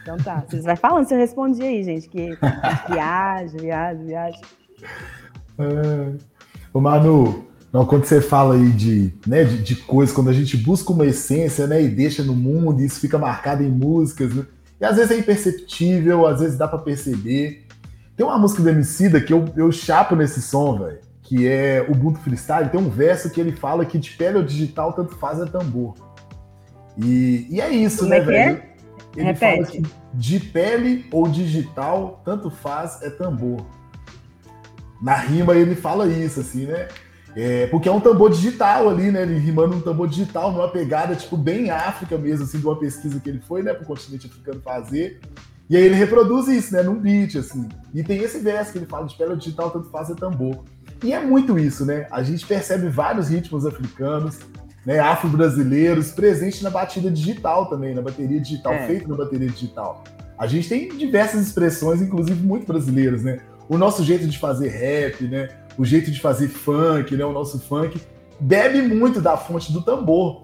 Então tá, vocês vai falando, você responde aí, gente, que viagem, viagem, viagem. É. Ô Manu, não, quando você fala aí de, né, de, de coisas, quando a gente busca uma essência, né, e deixa no mundo, e isso fica marcado em músicas, né? E às vezes é imperceptível, às vezes dá para perceber. Tem uma música do Emicida que eu, eu chapo nesse som, velho, que é o Ubuntu Freestyle, tem um verso que ele fala que de pele ou digital tanto faz é tambor. E, e é isso, Como né, é, é? velho? É? Ele Repete. fala que de pele ou digital, tanto faz, é tambor. Na rima ele fala isso, assim, né? É, porque é um tambor digital ali, né? Ele rimando um tambor digital, numa pegada, tipo, bem África mesmo, assim, de uma pesquisa que ele foi, né, pro continente africano fazer. E aí ele reproduz isso, né, num beat, assim. E tem esse verso que ele fala de pele ou digital, tanto faz, é tambor. E é muito isso, né? A gente percebe vários ritmos africanos, né, afro-brasileiros presentes na batida digital também, na bateria digital, é. feito na bateria digital. A gente tem diversas expressões, inclusive muito brasileiras, né? O nosso jeito de fazer rap, né? O jeito de fazer funk, né? O nosso funk bebe muito da fonte do tambor.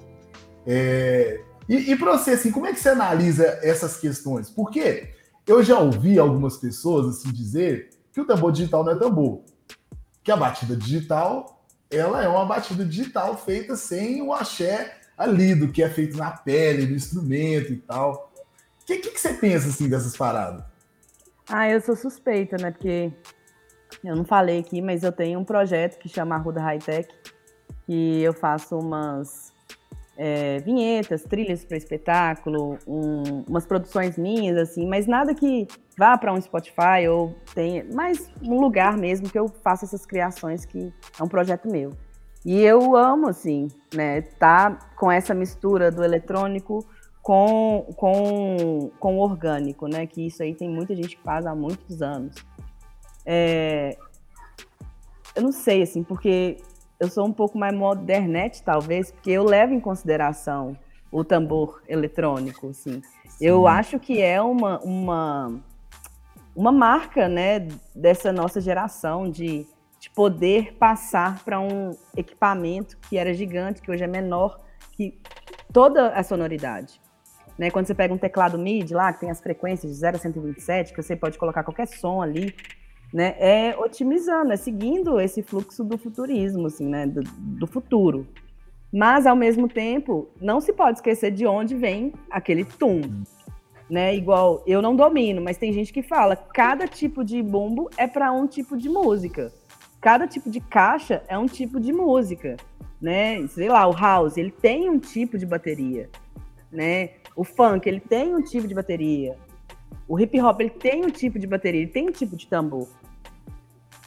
É... E, e para você, assim, como é que você analisa essas questões? Porque eu já ouvi algumas pessoas assim dizer que o tambor digital não é tambor, que a batida digital ela é uma batida digital feita sem o axé ali, do que é feito na pele, no instrumento e tal. O que, que, que, você pensa assim dessas paradas? Ah, eu sou suspeita, né? Porque eu não falei aqui, mas eu tenho um projeto que chama Arruda High Tech, que eu faço umas é, vinhetas, trilhas para espetáculo, um, umas produções minhas, assim, mas nada que vá para um Spotify ou tenha, mas um lugar mesmo que eu faça essas criações que é um projeto meu. E eu amo, assim, né, tá com essa mistura do eletrônico com, com, com o orgânico, né, que isso aí tem muita gente que faz há muitos anos. É, eu não sei, assim, porque eu sou um pouco mais modernete, talvez, porque eu levo em consideração o tambor eletrônico, assim. Sim. Eu acho que é uma, uma, uma marca, né, dessa nossa geração de, de poder passar para um equipamento que era gigante, que hoje é menor, que toda a sonoridade. Né, quando você pega um teclado MIDI lá, que tem as frequências de 0 a 127, que você pode colocar qualquer som ali, né, é otimizando, é seguindo esse fluxo do futurismo, assim, né, do, do futuro. Mas, ao mesmo tempo, não se pode esquecer de onde vem aquele tum. Né? Igual, eu não domino, mas tem gente que fala, cada tipo de bumbo é para um tipo de música. Cada tipo de caixa é um tipo de música, né? Sei lá, o house, ele tem um tipo de bateria, né? O funk, ele tem um tipo de bateria. O hip hop, ele tem um tipo de bateria, ele tem um tipo de tambor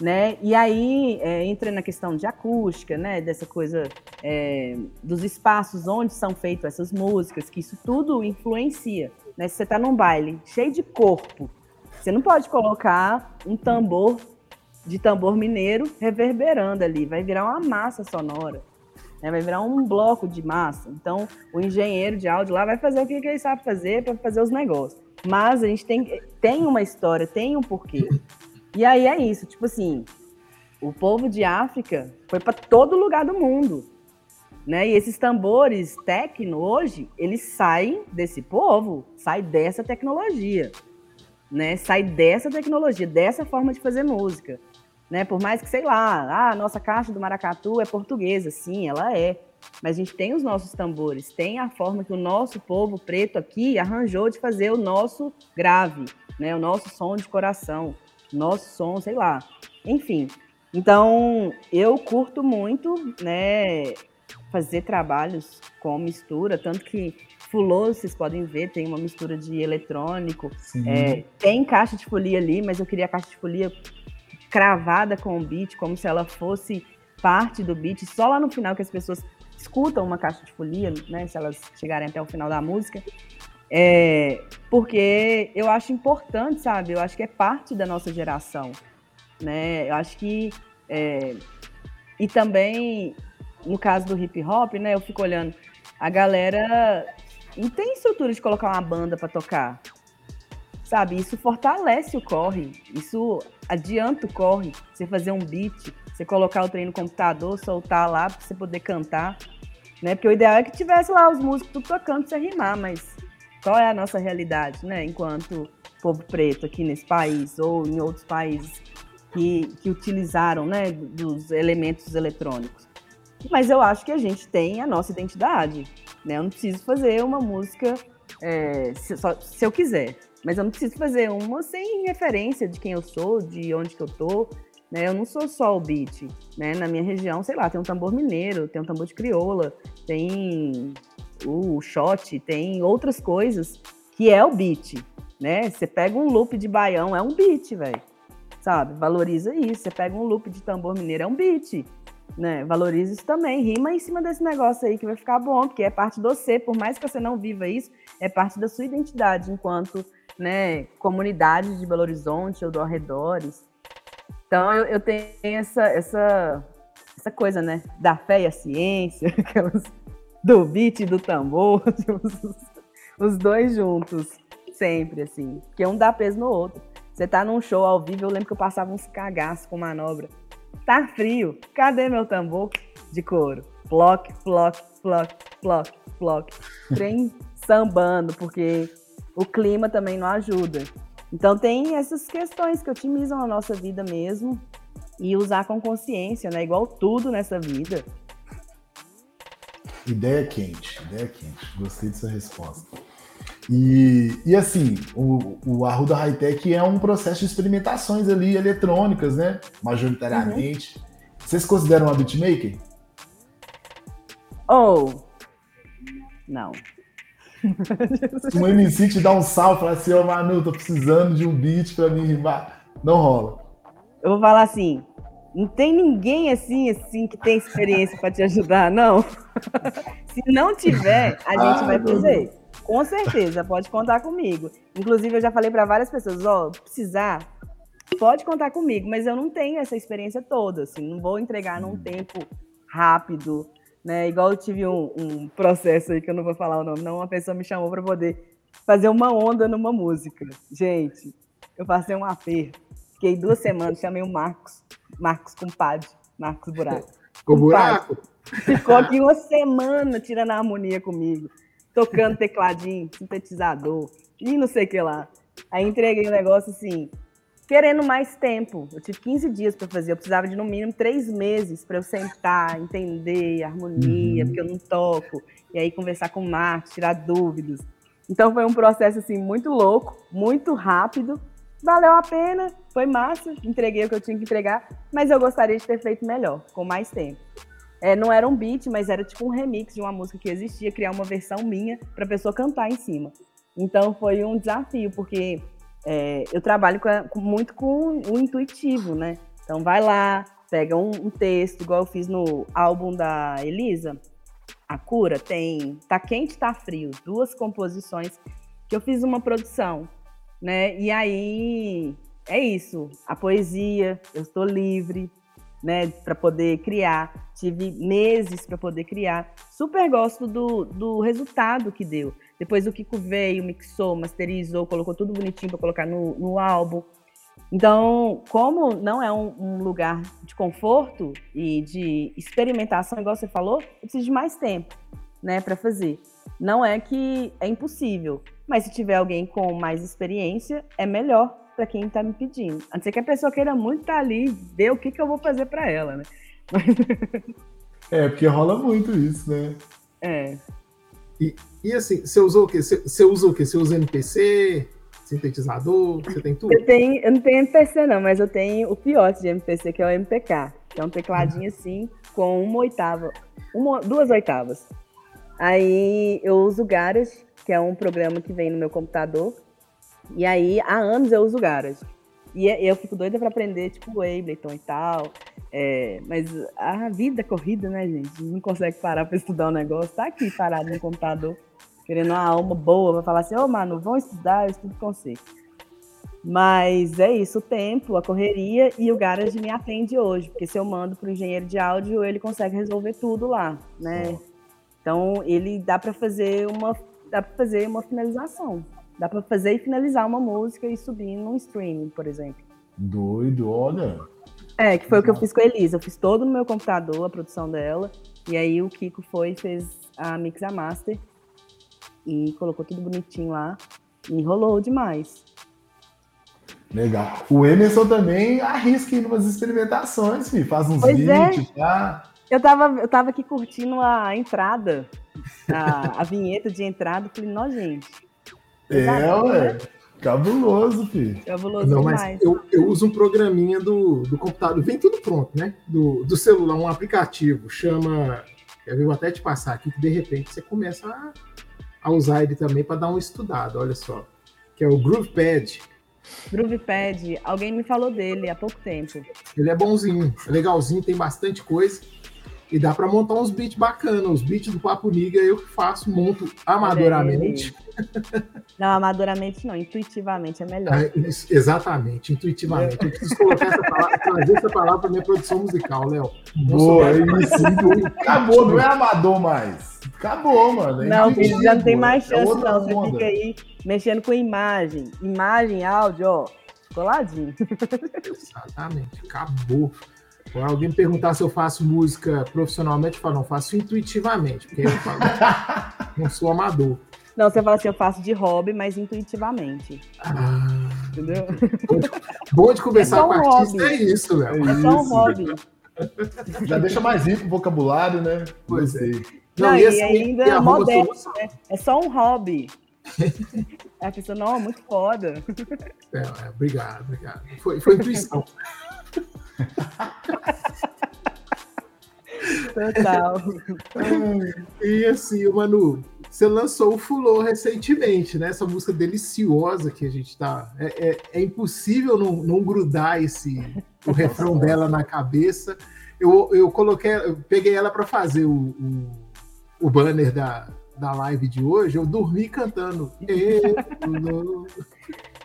né? E aí é, entra na questão de acústica, né? Dessa coisa é, dos espaços onde são feitas essas músicas, que isso tudo influencia. Né? Se você está num baile cheio de corpo, você não pode colocar um tambor de tambor mineiro reverberando ali, vai virar uma massa sonora. Né? Vai virar um bloco de massa. Então, o engenheiro de áudio lá vai fazer o que ele sabe fazer para fazer os negócios. Mas a gente tem, tem uma história, tem um porquê. E aí é isso, tipo assim, o povo de África foi para todo lugar do mundo. Né? E esses tambores tecno hoje, eles saem desse povo, saem dessa tecnologia. Né? Sai dessa tecnologia, dessa forma de fazer música. Né? Por mais que, sei lá, ah, a nossa caixa do maracatu é portuguesa, sim, ela é. Mas a gente tem os nossos tambores, tem a forma que o nosso povo preto aqui arranjou de fazer o nosso grave, né? o nosso som de coração nosso som, sei lá. Enfim. Então, eu curto muito, né, fazer trabalhos com mistura, tanto que Fulô, vocês podem ver, tem uma mistura de eletrônico. É, tem caixa de folia ali, mas eu queria a caixa de folia cravada com o beat, como se ela fosse parte do beat, só lá no final que as pessoas escutam uma caixa de folia, né, se elas chegarem até o final da música. É, porque eu acho importante, sabe? Eu acho que é parte da nossa geração, né? Eu acho que é, e também no caso do hip hop, né? Eu fico olhando a galera não tem estrutura de colocar uma banda para tocar, sabe? Isso fortalece o corre, isso adianta o corre. Você fazer um beat, você colocar o trem no computador, soltar lá para você poder cantar, né? Porque o ideal é que tivesse lá os músicos tudo tocando pra você rimar, mas qual é a nossa realidade, né, enquanto povo preto aqui nesse país ou em outros países que, que utilizaram, né, dos elementos eletrônicos. Mas eu acho que a gente tem a nossa identidade, né? Eu não preciso fazer uma música é, se, só, se eu quiser, mas eu não preciso fazer uma sem referência de quem eu sou, de onde que eu tô, né? Eu não sou só o beat, né? Na minha região, sei lá, tem um tambor mineiro, tem um tambor de crioula, tem o shot, tem outras coisas que é o beat, né? Você pega um loop de baião, é um beat, velho. Sabe? Valoriza isso. Você pega um loop de tambor mineiro, é um beat. Né? Valoriza isso também. Rima em cima desse negócio aí que vai ficar bom, porque é parte do você. Por mais que você não viva isso, é parte da sua identidade enquanto né, comunidade de Belo Horizonte ou do arredores. Então eu, eu tenho essa, essa, essa coisa, né? Da fé e a ciência, aquelas do beat e do tambor, os, os dois juntos, sempre, assim. Porque um dá peso no outro. Você tá num show ao vivo, eu lembro que eu passava uns cagaços com manobra. Tá frio, cadê meu tambor de couro? Flock, flock, flock, flock, flock. Trem sambando, porque o clima também não ajuda. Então tem essas questões que otimizam a nossa vida mesmo e usar com consciência, né? Igual tudo nessa vida. Ideia quente, ideia quente. Gostei dessa resposta. E, e assim, o, o Arruda High Tech é um processo de experimentações ali eletrônicas, né? Majoritariamente. Uhum. Vocês consideram uma beatmaker? Oh, não. um MC te dá um salve e fala assim, ô oh, Manu, tô precisando de um beat pra mim rimar. Não rola. Eu vou falar assim, não tem ninguém assim, assim, que tem experiência para te ajudar, não. Se não tiver, a gente ah, vai fazer. Com certeza, pode contar comigo. Inclusive, eu já falei para várias pessoas, ó, oh, precisar, pode contar comigo, mas eu não tenho essa experiência toda, assim, não vou entregar num tempo rápido, né? Igual eu tive um, um processo aí que eu não vou falar o nome, não, uma pessoa me chamou para poder fazer uma onda numa música. Gente, eu passei um aperto. Fiquei duas semanas, chamei o Marcos Marcos Compadre, Marcos Buraco. Com buraco? Ficou aqui uma semana tirando a harmonia comigo, tocando tecladinho, sintetizador e não sei o que lá. Aí entreguei o um negócio assim, querendo mais tempo. Eu tive 15 dias para fazer, eu precisava de no mínimo três meses para eu sentar, entender harmonia, uhum. porque eu não toco, e aí conversar com o Marcos, tirar dúvidas. Então foi um processo assim muito louco, muito rápido. Valeu a pena, foi massa, entreguei o que eu tinha que entregar, mas eu gostaria de ter feito melhor, com mais tempo. É, não era um beat, mas era tipo um remix de uma música que existia, criar uma versão minha para a pessoa cantar em cima. Então foi um desafio, porque é, eu trabalho com, com, muito com o intuitivo, né? Então vai lá, pega um, um, texto, igual eu fiz no álbum da Elisa, A Cura, tem Tá Quente, Tá Frio, duas composições que eu fiz uma produção, né? E aí é isso, a poesia, eu estou livre, né, para poder criar. Tive meses para poder criar. Super gosto do, do resultado que deu. Depois o Kiko veio, mixou, masterizou, colocou tudo bonitinho para colocar no, no álbum. Então, como não é um, um, lugar de conforto e de experimentação, igual você falou, eu preciso de mais tempo, né, para fazer. Não é que é impossível, mas se tiver alguém com mais experiência, é melhor para quem está me pedindo. A não ser que a pessoa queira muito estar tá ali, ver o que, que eu vou fazer para ela, né? é, porque rola muito isso, né? É. E, e assim, você usou o quê? Você, você usa o quê? Você usa MPC, sintetizador, você tem tudo? Eu, tenho, eu não tenho MPC não, mas eu tenho o pior de MPC, que é o MPK. Que é um tecladinho assim, com uma oitava, uma, duas oitavas. Aí eu uso o Garage, que é um programa que vem no meu computador. E aí, há anos eu uso o Garage. E eu fico doida para aprender, tipo, o Ableton e tal. É, mas a vida corrida, né, gente? Não consegue parar para estudar o um negócio. Tá aqui parado no computador, querendo uma alma boa, vai falar assim: Ô, oh, mano, vão estudar, eu estudo com você. Mas é isso, o tempo, a correria e o Garage me atende hoje, porque se eu mando para o engenheiro de áudio, ele consegue resolver tudo lá, né? Então ele dá para fazer uma dá para fazer uma finalização. Dá para fazer e finalizar uma música e subir num streaming, por exemplo. Doido, olha. É, que foi o que eu fiz com a Elisa. Eu fiz todo no meu computador, a produção dela. E aí o Kiko foi e fez a Mix a Master. E colocou tudo bonitinho lá. E rolou demais. Legal. O Emerson também arrisca em umas experimentações, filho. faz uns pois vídeos, é. tá? Eu tava, eu tava aqui curtindo a entrada, a, a vinheta de entrada. Falei, não, gente, é, ué. Cabuloso, filho. Cabuloso Não, demais. mas eu, eu uso um programinha do, do computador, vem tudo pronto, né? Do, do celular, um aplicativo, chama. Eu vou até te passar aqui, que de repente você começa a, a usar ele também para dar uma estudada, olha só. Que é o GroovePad. GroovePad, alguém me falou dele há pouco tempo. Ele é bonzinho, é legalzinho, tem bastante coisa. E dá para montar uns beats bacanas. Os beats do Papo Niga eu faço, monto amadoramente. Não, amadoramente não, intuitivamente é melhor. É, isso, exatamente, intuitivamente. Eu preciso colocar essa palavra, trazer essa palavra para minha produção musical, Léo. Boa, é isso. Acabou, não é amador mais. Acabou, mano. É não, filho, já não tem mais é chance, é não. Você fica aí mexendo com imagem. Imagem, áudio, ó, coladinho. Exatamente, acabou. Quando alguém me perguntar se eu faço música profissionalmente, eu falo, não, faço intuitivamente, porque eu falo, não sou amador. Não, você fala assim, eu faço de hobby, mas intuitivamente. Ah, Entendeu? Bom de, bom de conversar é um com artista é isso, velho. É, é só um hobby. Já deixa mais rico o vocabulário, né? Pois é. Não, não e, e ainda é moderno, né? É só um hobby. a pessoa, não, muito foda. É, é, obrigado, obrigado. Foi, foi intuição. Total. E assim, Manu, você lançou o Fulô recentemente, né? Essa música deliciosa que a gente tá. É, é, é impossível não, não, grudar esse o refrão dela na cabeça. Eu, eu coloquei, eu peguei ela para fazer o, o, o, banner da, da live de hoje. Eu dormi cantando.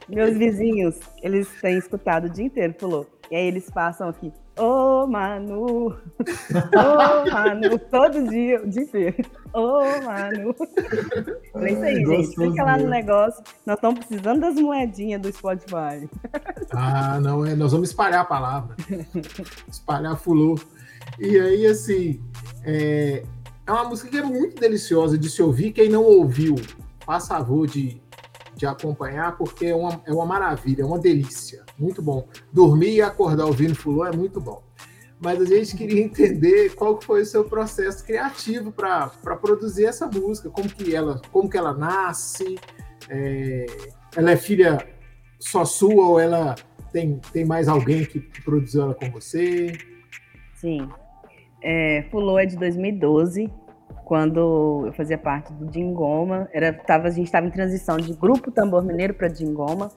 Meus vizinhos, eles têm escutado o dia inteiro, Fulô. E aí eles passam aqui, ô oh, Manu, ô oh, Manu, todo dia, o dia inteiro. Ô oh, Manu. É isso aí, gente. Fica lá no negócio. Nós estamos precisando das moedinhas do Spotify. Ah, não, é, nós vamos espalhar a palavra. Espalhar fulô. E aí, assim, é, é uma música que é muito deliciosa de se ouvir. Quem não ouviu, faz favor de de acompanhar, porque é uma, é uma maravilha, é uma delícia. Muito bom. Dormir e acordar ouvindo Fulô é muito bom. Mas a gente queria entender qual foi o seu processo criativo para produzir essa música, como que ela, como que ela nasce, é, ela é filha só sua ou ela tem, tem mais alguém que produziu ela com você? Sim. É, Fulô é de 2012, quando eu fazia parte do Dingoma. Era, tava, a gente estava em transição de grupo Tambor Mineiro para Dingoma.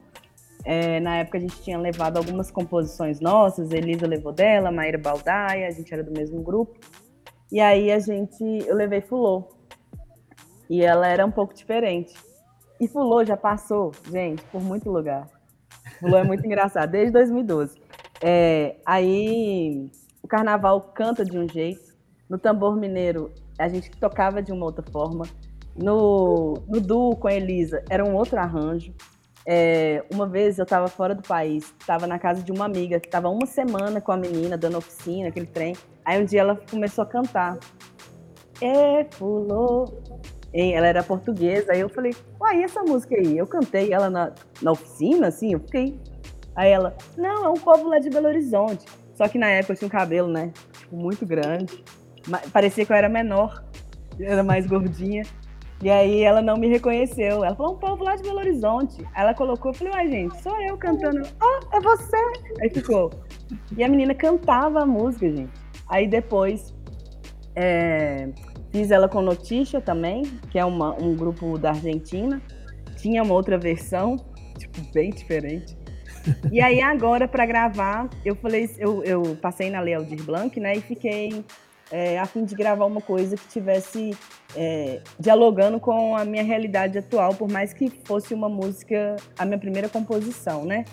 É, na época a gente tinha levado algumas composições nossas, Elisa levou dela, Maíra Baldaia, a gente era do mesmo grupo. E aí a gente, eu levei Fulô. E ela era um pouco diferente. E Fulô já passou, gente, por muito lugar. Fulô é muito engraçado, desde 2012. É, aí o carnaval canta de um jeito, no tambor mineiro a gente tocava de uma outra forma, no, no duo com a Elisa era um outro arranjo. É, uma vez eu estava fora do país, estava na casa de uma amiga que estava uma semana com a menina dando oficina, aquele trem. Aí um dia ela começou a cantar. É, fulô, ela era portuguesa, aí eu falei, uai, essa música aí? Eu cantei ela na, na oficina, assim, eu fiquei. Aí ela, não, é um povo lá de Belo Horizonte. Só que na época eu tinha um cabelo, né, tipo, muito grande. Parecia que eu era menor, era mais gordinha. E aí ela não me reconheceu. Ela falou, um povo lá de Belo Horizonte. Ela colocou, eu falei, uai, gente, sou eu cantando. Oh, é você! Aí ficou. E a menina cantava a música, gente. Aí depois, é, Fiz ela com Notícia também, que é uma, um grupo da Argentina. Tinha uma outra versão, tipo, bem diferente. E aí agora para gravar, eu falei, eu, eu passei na Lei Aldir Blanc, né, e fiquei é, a fim de gravar uma coisa que tivesse é, dialogando com a minha realidade atual, por mais que fosse uma música, a minha primeira composição, né?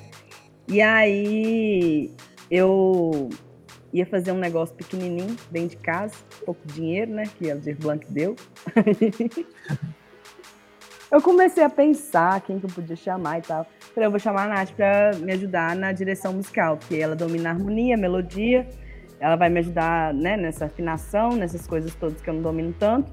E aí eu ia fazer um negócio pequenininho, dentro de casa, pouco dinheiro, né, que o Aldir Blanc deu. eu comecei a pensar quem que eu podia chamar e tal. Falei, eu vou chamar a Nath para me ajudar na direção musical, porque ela domina a harmonia, a melodia, ela vai me ajudar, né, nessa afinação, nessas coisas todas que eu não domino tanto.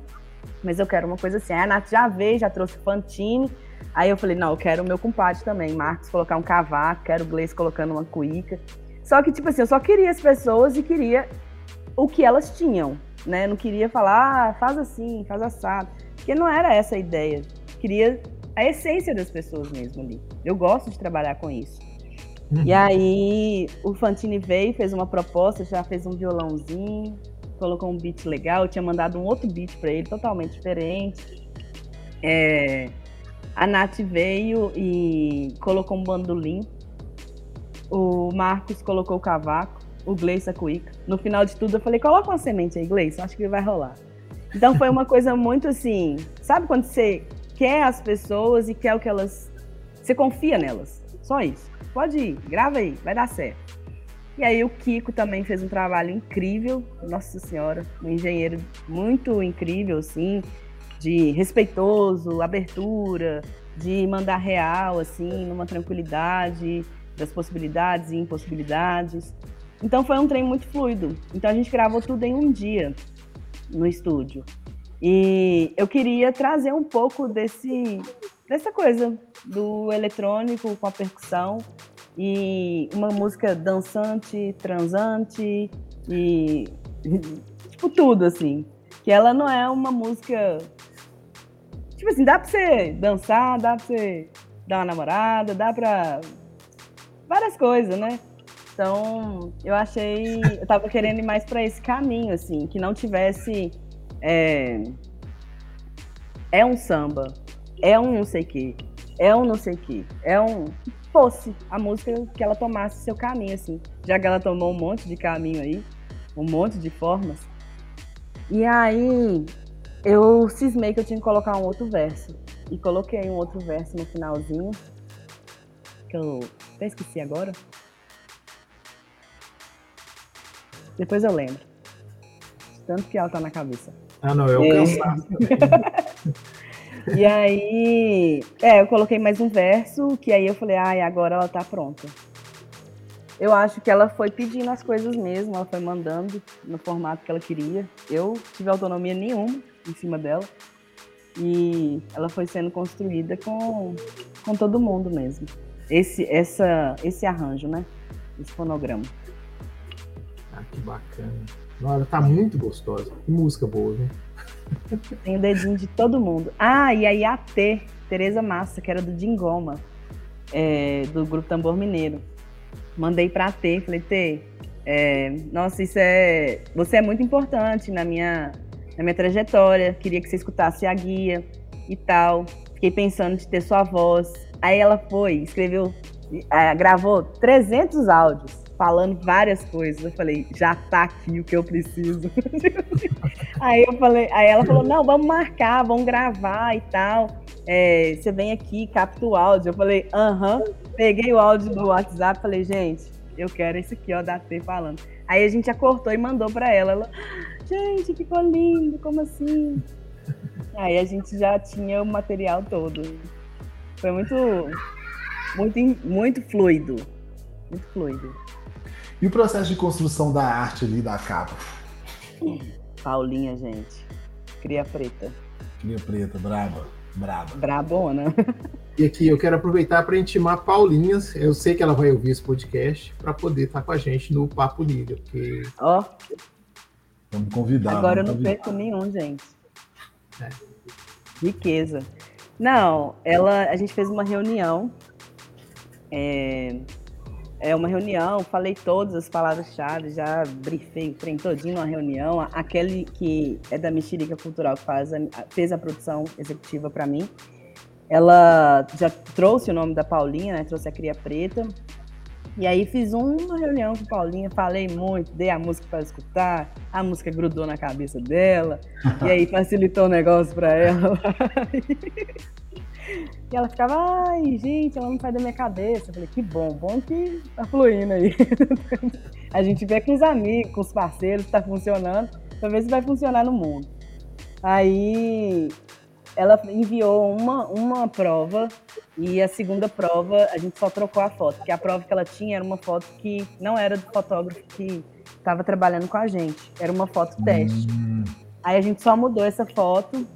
Mas eu quero uma coisa assim. Aí a Nath já veio, já trouxe Fantine. Aí eu falei, não, eu quero o meu compadre também. Marcos colocar um cavaco, quero o Gleice colocando uma cuíca. Só que, tipo assim, eu só queria as pessoas e queria o que elas tinham, né? Não queria falar, ah, faz assim, faz assado. Porque não era essa a ideia. Queria a essência das pessoas mesmo ali. Eu gosto de trabalhar com isso. Uhum. E aí o Fantini veio, fez uma proposta, já fez um violãozinho, colocou um beat legal. Eu tinha mandado um outro beat para ele, totalmente diferente. É, a Nath veio e colocou um bandolim o Marcos colocou o cavaco, o Gleice a cuíca. No final de tudo, eu falei, coloca uma semente aí, Gleice, acho que vai rolar. Então foi uma coisa muito assim, sabe quando você quer as pessoas e quer o que elas. Você confia nelas. Só isso. Pode ir, grava aí, vai dar certo. E aí o Kiko também fez um trabalho incrível, nossa senhora, um engenheiro muito incrível, assim, de respeitoso, abertura, de mandar real, assim, numa tranquilidade das possibilidades e impossibilidades. Então foi um trem muito fluido. Então a gente gravou tudo em um dia no estúdio. E eu queria trazer um pouco desse dessa coisa do eletrônico com a percussão e uma música dançante, transante e tipo tudo assim. Que ela não é uma música tipo assim, dá para você dançar, dá para você dar uma namorada, dá para várias coisas, né? Então, eu achei. Eu tava querendo ir mais para esse caminho, assim, que não tivesse. É, é um samba, é um não sei o quê, é um não sei o quê, é um. Fosse a música que ela tomasse seu caminho, assim. Já que ela tomou um monte de caminho aí, um monte de formas. E aí, eu cismei que eu tinha que colocar um outro verso. E coloquei um outro verso no finalzinho, que eu até esqueci agora. Depois eu lembro. Tanto que ela tá na cabeça. Ah, não, eu é... cansado. e aí, é, eu coloquei mais um verso, que aí eu falei, ai, agora ela tá pronta. Eu acho que ela foi pedindo as coisas mesmo, ela foi mandando no formato que ela queria. Eu tive autonomia nenhuma em cima dela. E ela foi sendo construída com com todo mundo mesmo. Esse, essa, esse arranjo, né? Esse fonograma. Ah, que bacana. Ela tá muito gostosa. Que música boa, viu? Tem o dedinho de todo mundo. Ah, e aí a T, Tereza Massa, que era do Dingoma, é, do Grupo Tambor Mineiro. Mandei pra T, falei, T, é, nossa, isso é. Você é muito importante na minha, na minha trajetória. Queria que você escutasse a guia e tal. Fiquei pensando de ter sua voz. Aí ela foi, escreveu, gravou 300 áudios falando várias coisas. Eu falei, já tá aqui o que eu preciso. aí eu falei, aí ela falou, não, vamos marcar, vamos gravar e tal. É, você vem aqui, capta o áudio. Eu falei, aham. Peguei o áudio do WhatsApp, falei, gente, eu quero esse aqui, ó, da T falando. Aí a gente acortou e mandou para ela. Ela, gente, ficou lindo, como assim? Aí a gente já tinha o material todo. Foi muito, muito, muito fluido. Muito fluido. E o processo de construção da arte ali da capa? Paulinha, gente. Cria preta. Cria preta, braba. Braba. Brabona. E aqui eu quero aproveitar para intimar Paulinhas. Eu sei que ela vai ouvir esse podcast para poder estar tá com a gente no Papo Liga. Porque... Ó. Oh. Vamos convidar. Agora vamos eu não perco nenhum, gente. É. Riqueza. Não, ela, a gente fez uma reunião. É, é uma reunião, falei todas as palavras-chave, já briefei todinho numa reunião. Aquele que é da Mexerica Cultural, que faz a, fez a produção executiva para mim, ela já trouxe o nome da Paulinha, né? Trouxe a Cria Preta. E aí fiz uma reunião com a Paulinha, falei muito, dei a música para escutar, a música grudou na cabeça dela, e aí facilitou o negócio para ela. E ela ficava, ai, gente, ela não sai da minha cabeça. Eu falei, que bom, bom que tá fluindo aí. a gente vê com os amigos, com os parceiros, tá funcionando, pra ver se vai funcionar no mundo. Aí ela enviou uma, uma prova e a segunda prova a gente só trocou a foto, porque a prova que ela tinha era uma foto que não era do fotógrafo que estava trabalhando com a gente, era uma foto teste. Hum. Aí a gente só mudou essa foto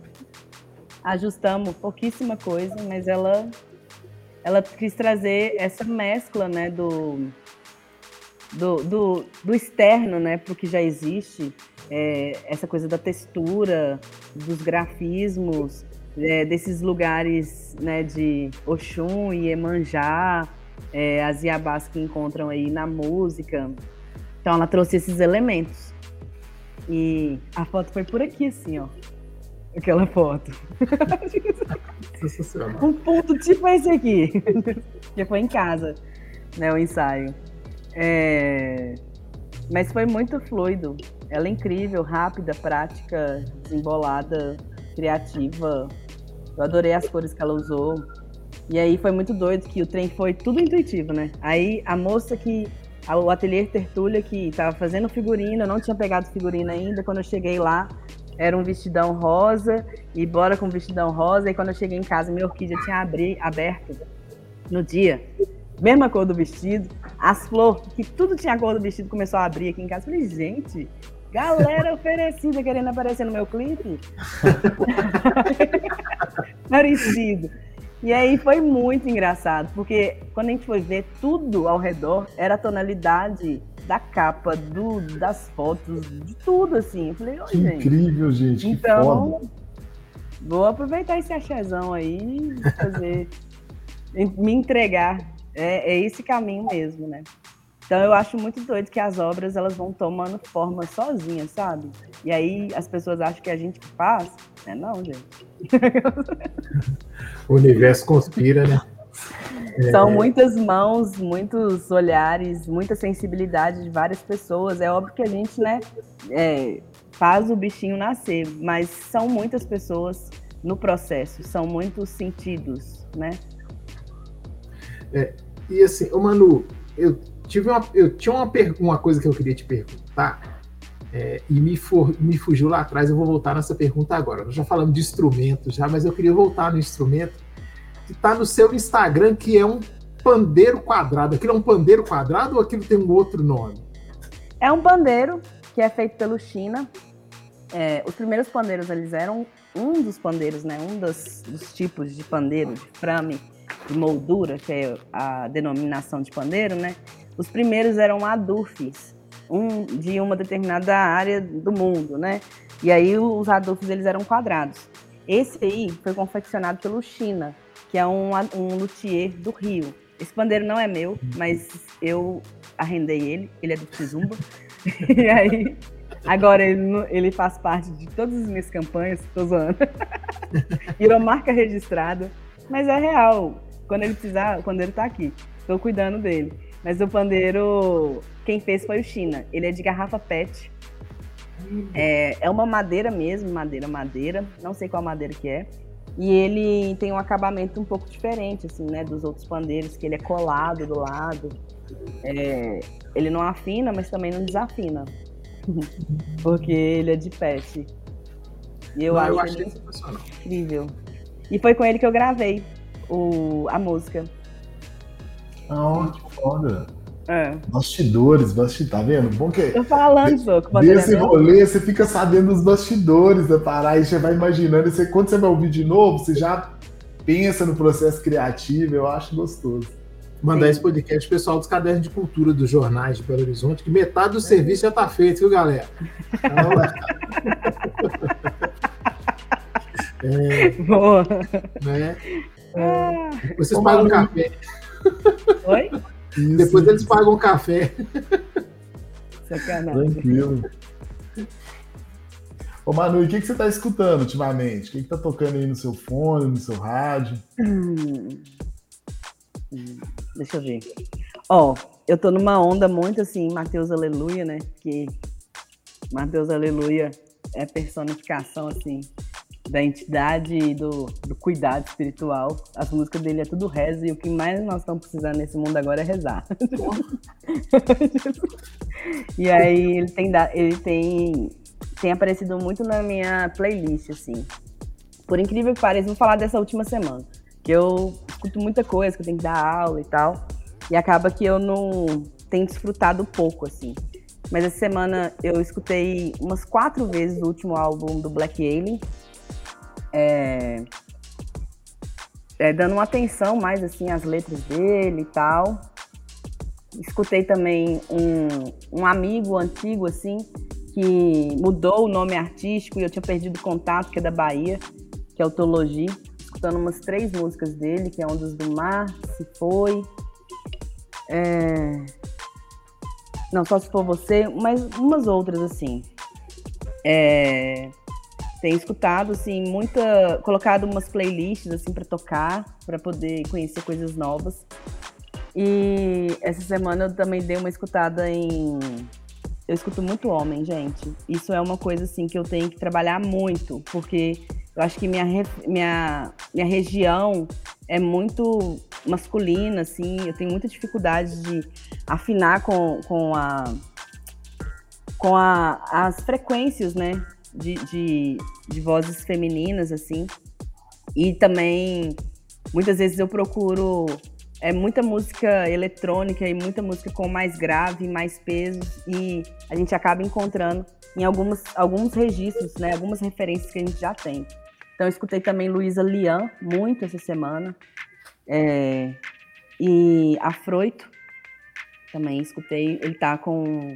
ajustamos pouquíssima coisa, mas ela ela quis trazer essa mescla, né, do do, do, do externo, né, para o que já existe, é, essa coisa da textura, dos grafismos, é, desses lugares, né, de Oxum e Emanjá, é, as Iabás que encontram aí na música. Então ela trouxe esses elementos. E a foto foi por aqui, assim, ó aquela foto. um ponto tipo esse aqui. que foi em casa, né, o ensaio. É... Mas foi muito fluido. Ela é incrível, rápida, prática, desembolada, criativa. Eu adorei as cores que ela usou. E aí foi muito doido que o trem foi tudo intuitivo, né? Aí a moça que. O ateliê Tertúlia que estava fazendo figurina, eu não tinha pegado figurina ainda. Quando eu cheguei lá, era um vestidão rosa, e bora com vestidão rosa. E quando eu cheguei em casa, minha orquídea tinha abri, aberto no dia. Mesma cor do vestido, as flores, que tudo tinha cor do vestido, começou a abrir aqui em casa. Falei, gente, galera oferecida querendo aparecer no meu clipe. Parecido. E aí foi muito engraçado, porque quando a gente foi ver tudo ao redor, era a tonalidade da capa, do, das fotos, de tudo, assim. Eu falei, que gente. Incrível, gente. Então, vou aproveitar esse achezão aí e fazer. me entregar. É, é esse caminho mesmo, né? Então eu acho muito doido que as obras elas vão tomando forma sozinhas, sabe? E aí as pessoas acham que a gente que faz. É não, gente. o universo conspira, né? São é. muitas mãos, muitos olhares, muita sensibilidade de várias pessoas. É óbvio que a gente, né, é, faz o bichinho nascer, mas são muitas pessoas no processo, são muitos sentidos, né? É, e assim, ô Manu, eu tive uma, eu tinha uma, uma coisa que eu queria te perguntar é, e me, for, me fugiu lá atrás. Eu vou voltar nessa pergunta agora. Nós já falamos de instrumento já, mas eu queria voltar no instrumento que está no seu Instagram, que é um pandeiro quadrado. Aquilo é um pandeiro quadrado ou aquilo tem um outro nome? É um pandeiro que é feito pelo China. É, os primeiros pandeiros, eles eram um dos pandeiros, né? Um dos, dos tipos de pandeiro, de frame, de moldura, que é a denominação de pandeiro, né? Os primeiros eram adufes, um de uma determinada área do mundo, né? E aí os adufes eles eram quadrados. Esse aí foi confeccionado pelo China, que é um, um luthier do Rio. Esse pandeiro não é meu, mas eu arrendei ele, ele é do Kizumba. e aí, agora ele, ele faz parte de todas as minhas campanhas, tô zoando. Virou marca registrada, mas é real. Quando ele precisar, quando ele tá aqui, tô cuidando dele. Mas o pandeiro, quem fez foi o China. Ele é de garrafa PET. É, é uma madeira mesmo, madeira, madeira. Não sei qual madeira que é. E ele tem um acabamento um pouco diferente, assim, né, dos outros pandeiros, que ele é colado do lado. É, ele não afina, mas também não desafina. Porque ele é de pet. E eu, não, acho eu ele incrível. E foi com ele que eu gravei o, a música. Ah, que foda. É. Bastidores, bastidores, tá vendo? Bom que. Tô falando, pô. Desse rolê, você fica sabendo os bastidores da parada, e você vai imaginando. Você, quando você vai ouvir de novo, você já pensa no processo criativo, eu acho gostoso. Mandar Sim. esse podcast pro pessoal dos cadernos de cultura dos jornais de Belo Horizonte, que metade do serviço já tá feito, viu, galera? Então, é, Boa. Né? É, vocês pagam café. Oi? Isso, Depois isso. eles pagam o café. Sacanagem. Tranquilo. Ô Manu, e o que, que você está escutando ultimamente? O que, que tá tocando aí no seu fone, no seu rádio? Hum. Hum. Deixa eu ver. Ó, eu tô numa onda muito assim, Mateus Aleluia, né? Que Mateus Aleluia é personificação, assim, da entidade e do, do cuidado espiritual. As músicas dele é tudo reza e o que mais nós estamos precisando nesse mundo agora é rezar. e aí ele tem, ele tem, tem aparecido muito na minha playlist, assim. Por incrível que pareça, vou falar dessa última semana. Que eu escuto muita coisa, que eu tenho que dar aula e tal. E acaba que eu não tenho desfrutado pouco, assim. Mas essa semana eu escutei umas quatro vezes o último álbum do Black Alien, é, é, dando uma atenção mais assim às letras dele e tal. Escutei também um, um amigo antigo assim que mudou o nome artístico e eu tinha perdido contato, que é da Bahia, que é o Tologi, escutando umas três músicas dele, que é dos do Mar, Se Foi. É... Não, só se for você, mas umas outras assim. É tenho escutado assim muita colocado umas playlists assim para tocar para poder conhecer coisas novas. E essa semana eu também dei uma escutada em eu escuto muito homem gente. Isso é uma coisa assim que eu tenho que trabalhar muito porque eu acho que minha minha minha região é muito masculina assim. Eu tenho muita dificuldade de afinar com, com a com a, as frequências né de, de, de vozes femininas, assim. E também, muitas vezes eu procuro é muita música eletrônica e muita música com mais grave, mais peso, e a gente acaba encontrando em algumas, alguns registros, né, algumas referências que a gente já tem. Então, eu escutei também Luísa Lian muito essa semana, é, e Afroito também escutei. Ele tá com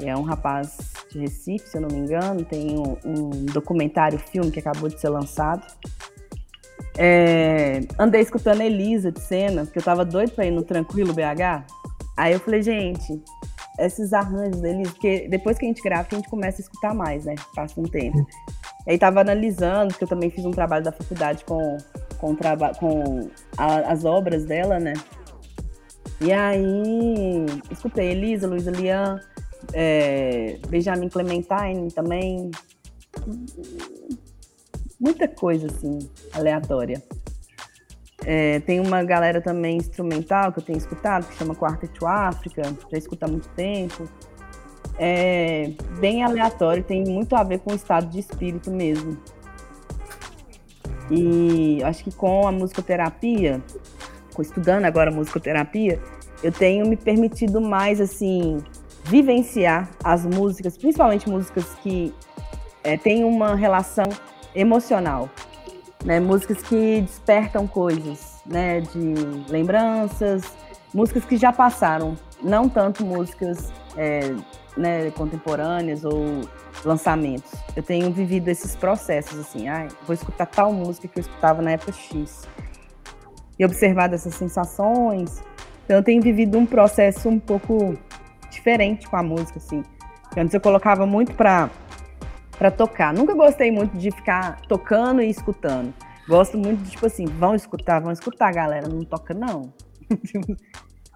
é um rapaz de Recife, se eu não me engano. Tem um, um documentário, filme que acabou de ser lançado. É, andei escutando Elisa de cena, porque eu tava doido pra ir no Tranquilo BH. Aí eu falei, gente, esses arranjos deles, porque depois que a gente grava, a gente começa a escutar mais, né? Passa um tempo. Aí tava analisando, porque eu também fiz um trabalho da faculdade com, com, traba com a, as obras dela, né? E aí escutei Elisa, Luísa Lian, é, Benjamin Clementine também. Muita coisa assim, aleatória. É, tem uma galera também instrumental que eu tenho escutado, que chama Quartet África, já escuta há muito tempo. É bem aleatório, tem muito a ver com o estado de espírito mesmo. E acho que com a musicoterapia, estudando agora musicoterapia, eu tenho me permitido mais assim vivenciar as músicas, principalmente músicas que é, têm uma relação emocional, né? Músicas que despertam coisas né, de lembranças, músicas que já passaram, não tanto músicas é, né, contemporâneas ou lançamentos. Eu tenho vivido esses processos assim, ah, vou escutar tal música que eu escutava na época X. E observado essas sensações. Então eu tenho vivido um processo um pouco diferente com a música, assim. Antes eu colocava muito para para tocar. Nunca gostei muito de ficar tocando e escutando. Gosto muito de, tipo assim, vão escutar, vão escutar, galera. Não toca, não.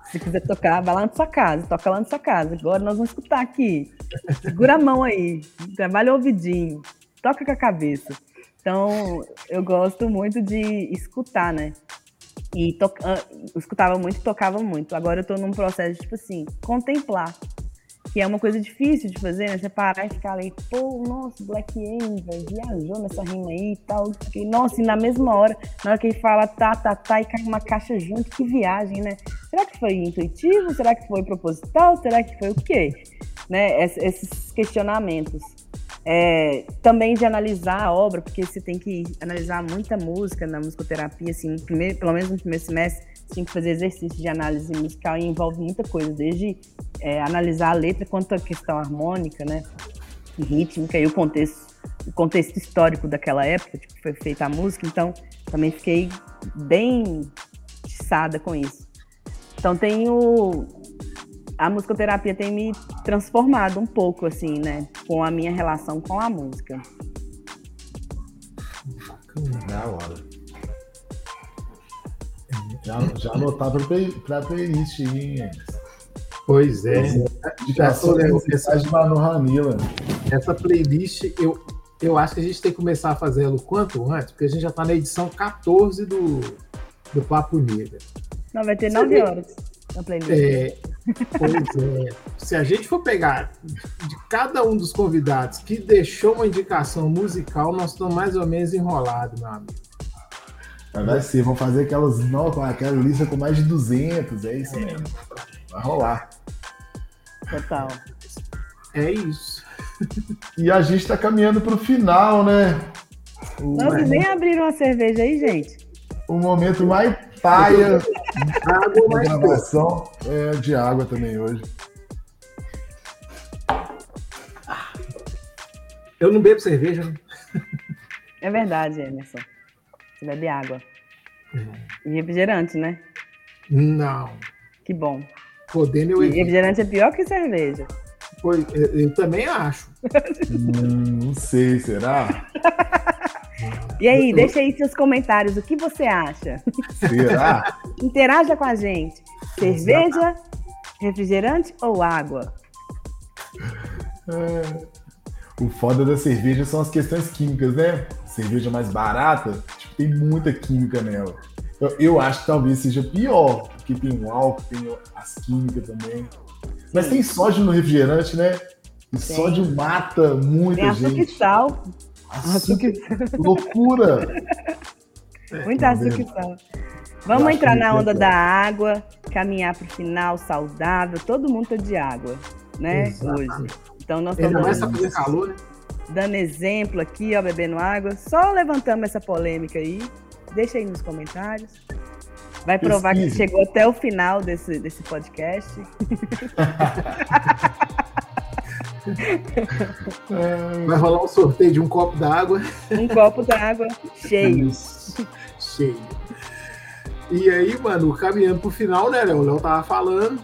Se quiser tocar, vai lá na sua casa, toca lá na sua casa. Agora nós vamos escutar aqui. Segura a mão aí, trabalha o ouvidinho, toca com a cabeça. Então, eu gosto muito de escutar, né? E to... Ah, escutava muito tocava muito. Agora eu tô num processo tipo assim, contemplar que é uma coisa difícil de fazer, né? Você parar e ficar ali, pô, nossa, Black M, viajou nessa rima aí e tal. E, nossa, e na mesma hora, na hora que ele fala tá, tá, tá, e cai uma caixa junto, que viagem, né? Será que foi intuitivo? Será que foi proposital? Será que foi o quê? Né? esses questionamentos. É, também de analisar a obra, porque você tem que analisar muita música na musicoterapia, assim, primeiro, pelo menos no primeiro semestre, tinha que fazer exercício de análise musical e envolve muita coisa, desde é, analisar a letra quanto a questão harmônica, né, rítmica e o contexto, o contexto histórico daquela época, tipo, foi feita a música, então também fiquei bem tiçada com isso. Então tenho a musicoterapia tem me transformado um pouco assim, né, com a minha relação com a música. Da hora. Já, já anotava para a playlist aí, hein, Pois é. Indicação de mensagem de Manu Ramila. Essa playlist, eu, eu acho que a gente tem que começar a fazê-lo quanto antes, porque a gente já está na edição 14 do, do Papo Negra. Não, vai ter 9 horas na playlist. É, pois é. Se a gente for pegar de cada um dos convidados que deixou uma indicação musical, nós estamos mais ou menos enrolados, meu amigo. Vai ser, vão fazer aquelas, não, aquela lista com mais de 200, é isso mesmo. Vai rolar. Total. É isso. E a gente tá caminhando pro final, né? O... Não, vocês nem abriram a cerveja aí, gente. O momento mais paia da gravação é de água também hoje. Eu não bebo cerveja. Né? É verdade, Emerson. Você bebe água. Uhum. E refrigerante, né? Não. Que bom. Podendo eu e refrigerante é pior que cerveja. Pois, eu também acho. hum, não sei, será? E aí, deixa aí seus comentários. O que você acha? Será? Interaja com a gente. Cerveja, refrigerante ou água? É... O foda da cerveja são as questões químicas, né? Cerveja mais barata, tipo, tem muita química nela. Eu, eu acho que talvez seja pior, porque tem o álcool, tem as químicas também. Mas tem sódio no refrigerante, né? E tem. sódio mata muita tem gente. E sal. Açúcar sal. Loucura! Muita açúcar sal. Vamos entrar na onda da água, caminhar para o final saudável. Todo mundo tá de água, né? Exatamente. Hoje. Então nós estamos dando, calor, né? dando exemplo aqui, ó, bebendo água. Só levantamos essa polêmica aí. Deixa aí nos comentários. Vai provar que chegou até o final desse, desse podcast. Vai rolar um sorteio de um copo d'água. Um copo d'água cheio. cheio. E aí, mano, caminhando pro final, né, Léo? O Léo tava falando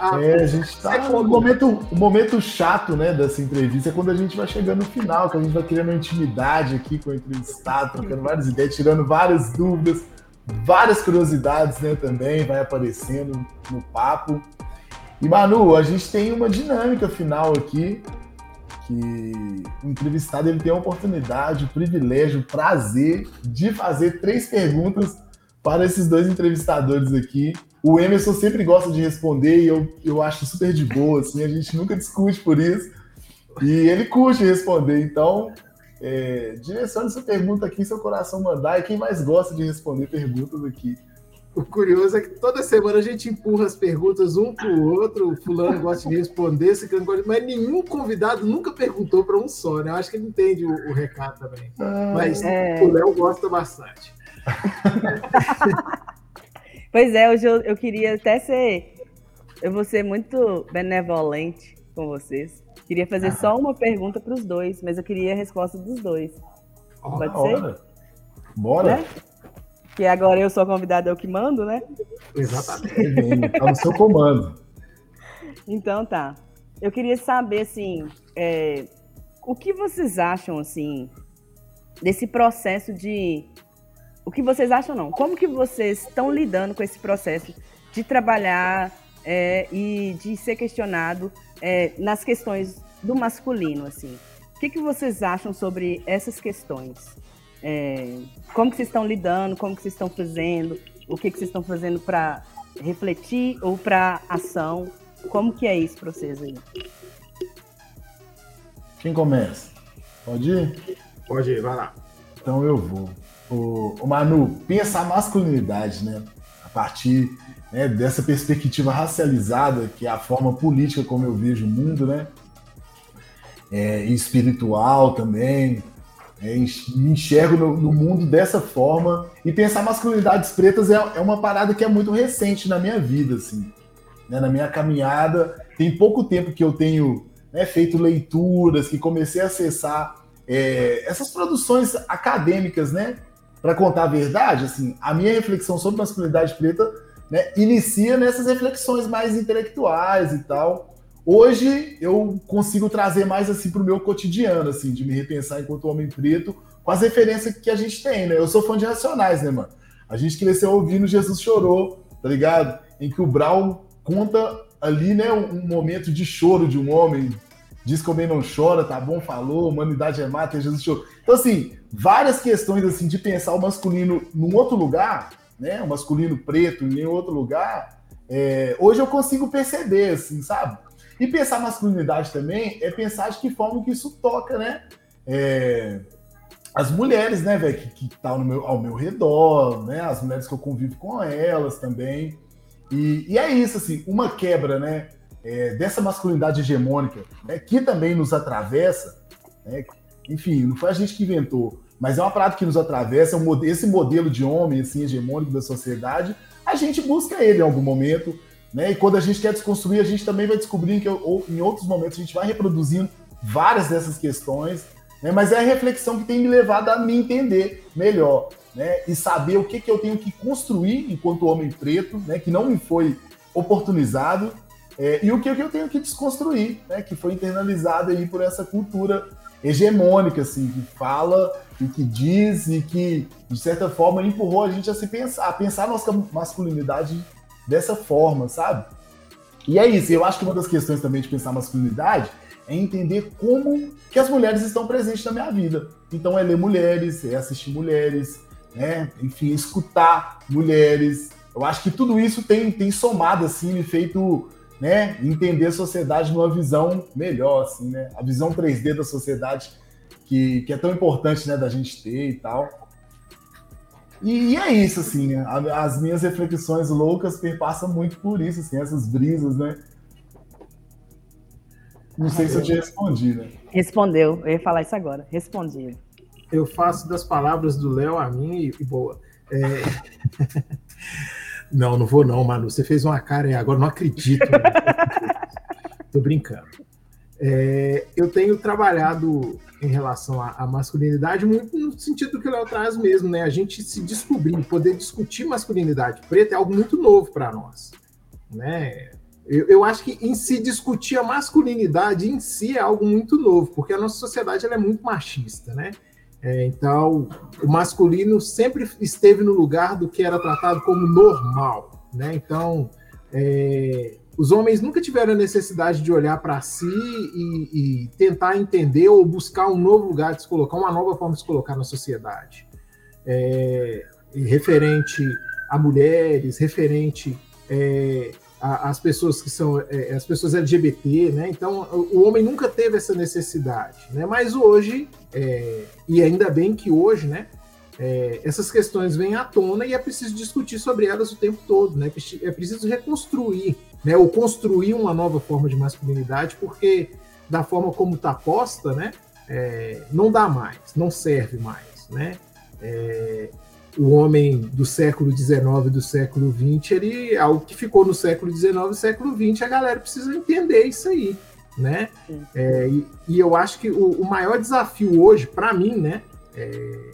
ah, é, a gente tá no momento, o momento chato, né, dessa entrevista é quando a gente vai chegando no final, que a gente vai criando intimidade aqui com o entrevistado, trocando várias ideias, tirando várias dúvidas, várias curiosidades, né, também vai aparecendo no papo. E Manu, a gente tem uma dinâmica final aqui, que o entrevistado ele tem a oportunidade, o privilégio, o prazer de fazer três perguntas para esses dois entrevistadores aqui. O Emerson sempre gosta de responder e eu, eu acho super de boa, assim, a gente nunca discute por isso. E ele curte responder, então é, direcione essa pergunta aqui, seu coração mandar, e quem mais gosta de responder perguntas aqui. O curioso é que toda semana a gente empurra as perguntas um para o outro, o fulano gosta de responder, mas nenhum convidado nunca perguntou para um só, né? Eu acho que ele entende o, o recado também. Ah, mas é... o Léo gosta bastante. pois é, hoje eu, eu queria até ser. Eu vou ser muito benevolente com vocês. Queria fazer ah. só uma pergunta para os dois, mas eu queria a resposta dos dois. Pode ser? Bora. Né? Que agora eu sou convidado, eu que mando, né? Exatamente. Tá no seu comando. Então tá. Eu queria saber, assim, é, o que vocês acham, assim, desse processo de. O que vocês acham, não? Como que vocês estão lidando com esse processo de trabalhar é, e de ser questionado é, nas questões do masculino, assim? O que, que vocês acham sobre essas questões? É, como que vocês estão lidando? Como que vocês estão fazendo? O que, que vocês estão fazendo para refletir ou para ação? Como que é isso para vocês aí? Quem começa? Pode ir? Pode ir, vai lá. Então eu vou. O, o Manu, pensa a masculinidade, né? A partir né, dessa perspectiva racializada, que é a forma política como eu vejo o mundo, né? É, espiritual também. É, me enxergo no, no, mundo dessa forma. E pensar masculinidades pretas é, é, uma parada que é muito recente na minha vida, assim. Né? Na minha caminhada. Tem pouco tempo que eu tenho né, feito leituras, que comecei a acessar é, essas produções acadêmicas, né? Para contar a verdade, assim, a minha reflexão sobre masculinidade preta né, inicia nessas reflexões mais intelectuais e tal. Hoje eu consigo trazer mais assim para o meu cotidiano, assim, de me repensar enquanto homem preto, com as referências que a gente tem, né? Eu sou fã de Racionais, né, mano? A gente cresceu ouvindo Jesus Chorou, tá ligado? Em que o Brown conta ali, né, um momento de choro de um homem, diz que o homem não chora, tá bom, falou, humanidade é mata, Jesus chorou. Então, assim, várias questões, assim, de pensar o masculino num outro lugar, né, o masculino preto em outro lugar, é, hoje eu consigo perceber, assim, sabe? E pensar masculinidade também é pensar de que forma que isso toca, né? É, as mulheres, né, velho, que, que tá meu, ao meu redor, né? As mulheres que eu convivo com elas também. E, e é isso, assim, uma quebra, né? É, dessa masculinidade hegemônica, né, que também nos atravessa, né, enfim, não foi a gente que inventou, mas é uma prática que nos atravessa, é esse modelo de homem assim, hegemônico da sociedade, a gente busca ele em algum momento, né? E quando a gente quer desconstruir, a gente também vai descobrir que ou, em outros momentos a gente vai reproduzindo várias dessas questões, né? mas é a reflexão que tem me levado a me entender melhor né? e saber o que, que eu tenho que construir enquanto homem preto, né? que não me foi oportunizado, é, e o que, que eu tenho que desconstruir, né? que foi internalizado aí por essa cultura hegemônica, assim, que fala e que diz e que, de certa forma, empurrou a gente a se pensar, a pensar a nossa masculinidade dessa forma, sabe? E é isso, eu acho que uma das questões também de pensar masculinidade é entender como que as mulheres estão presentes na minha vida. Então é ler mulheres, é assistir mulheres, né? Enfim, escutar mulheres. Eu acho que tudo isso tem, tem somado, assim, me feito né, entender a sociedade numa visão melhor, assim, né? A visão 3D da sociedade que, que é tão importante, né, da gente ter e tal. E, e, é isso, assim, né? as minhas reflexões loucas perpassam muito por isso, assim, essas brisas, né? Não sei se eu te respondi, né? Respondeu, eu ia falar isso agora, respondi. Eu faço das palavras do Léo a mim e, boa. É... não, não vou não, Manu, você fez uma cara e agora não acredito. Né? Tô brincando. É, eu tenho trabalhado em relação à, à, masculinidade, muito no sentido que o Léo traz mesmo, né? A gente se descobrir, poder discutir masculinidade preta é algo muito novo para nós, né? Eu, eu, acho que em se discutir a masculinidade em si é algo muito novo, porque a nossa sociedade ela é muito machista, né? É, então, o masculino sempre esteve no lugar do que era tratado como normal, né? Então, é, os homens nunca tiveram a necessidade de olhar para si e, e, tentar entender ou buscar um novo lugar de se colocar, uma nova forma de se colocar na sociedade. É, referente a mulheres, referente é, às pessoas que são é, as pessoas LGBT, né? Então o homem nunca teve essa necessidade, né? Mas hoje é, e ainda bem que hoje, né? é, essas questões vêm à tona e é preciso discutir sobre elas o tempo todo, né? É preciso reconstruir, né? Ou construir uma nova forma de masculinidade, porque da forma como está posta, né? É, não dá mais, não serve mais, né? É, o homem do século XIX e do século XX, ele algo que ficou no século XIX e século XX, a galera precisa entender isso aí, né? É, e, e, eu acho que o, o maior desafio hoje, para mim, né, é,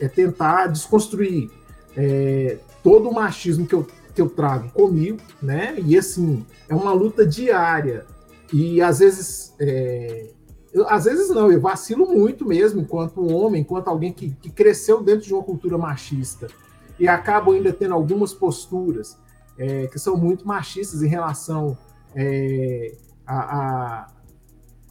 é, tentar desconstruir é, todo o machismo que eu, que eu trago comigo, né? E assim, é uma luta diária. E às vezes é, eu, às vezes não, eu vacilo muito mesmo, enquanto homem, enquanto alguém que, que cresceu dentro de uma cultura machista e acabo ainda tendo algumas posturas é, que são muito machistas em relação é, a, a,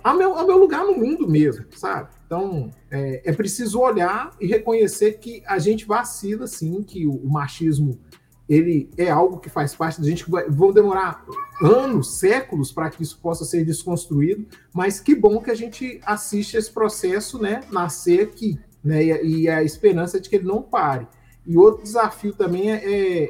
a, meu, meu lugar no mundo mesmo, sabe? Então, é, é, preciso olhar e reconhecer que a gente vacila, sim, que o, o machismo ele é algo que faz parte da gente, que vai, vão demorar anos, séculos para que isso possa ser desconstruído, mas que bom que a gente assiste esse processo né, nascer aqui, né, e, e a esperança de que ele não pare. E outro desafio também é, é,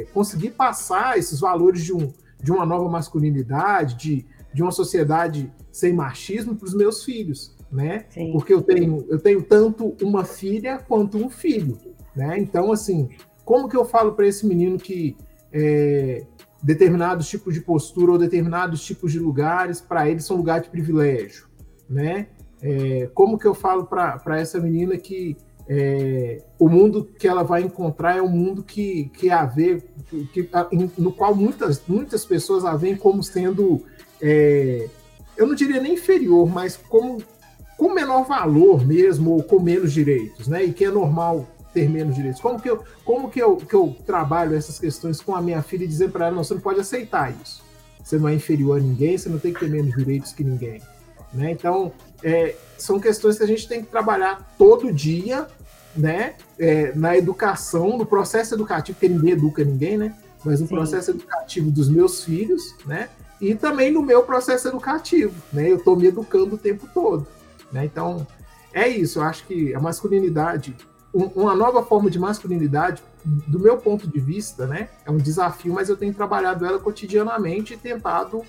é conseguir passar esses valores de, um, de uma nova masculinidade, de, de uma sociedade sem machismo para os meus filhos, né? Sim. Porque eu tenho, eu tenho tanto uma filha quanto um filho, né? Então, assim, como que eu falo para esse menino que é, determinados tipos de postura ou determinados tipos de lugares para ele são lugares de privilégio, né? É, como que eu falo para essa menina que é, o mundo que ela vai encontrar é um mundo que, que a vê, que, no qual muitas, muitas pessoas a veem como sendo, é, eu não diria nem inferior, mas como com menor valor mesmo, ou com menos direitos, né? E que é normal ter menos direitos? Como que eu, como que eu, que eu trabalho essas questões com a minha filha e dizer para ela, não, você não pode aceitar isso. Você não é inferior a ninguém, você não tem que ter menos direitos que ninguém. Né? Então, é, são questões que a gente tem que trabalhar todo dia, né? É, na educação, no processo educativo, porque ninguém educa ninguém, né? Mas no Sim. processo educativo dos meus filhos, né? E também no meu processo educativo, né? Eu estou me educando o tempo todo, né? Então, é isso. Eu acho que a masculinidade uma nova forma de masculinidade, do meu ponto de vista, né? É um desafio, mas eu tenho trabalhado ela cotidianamente e tentado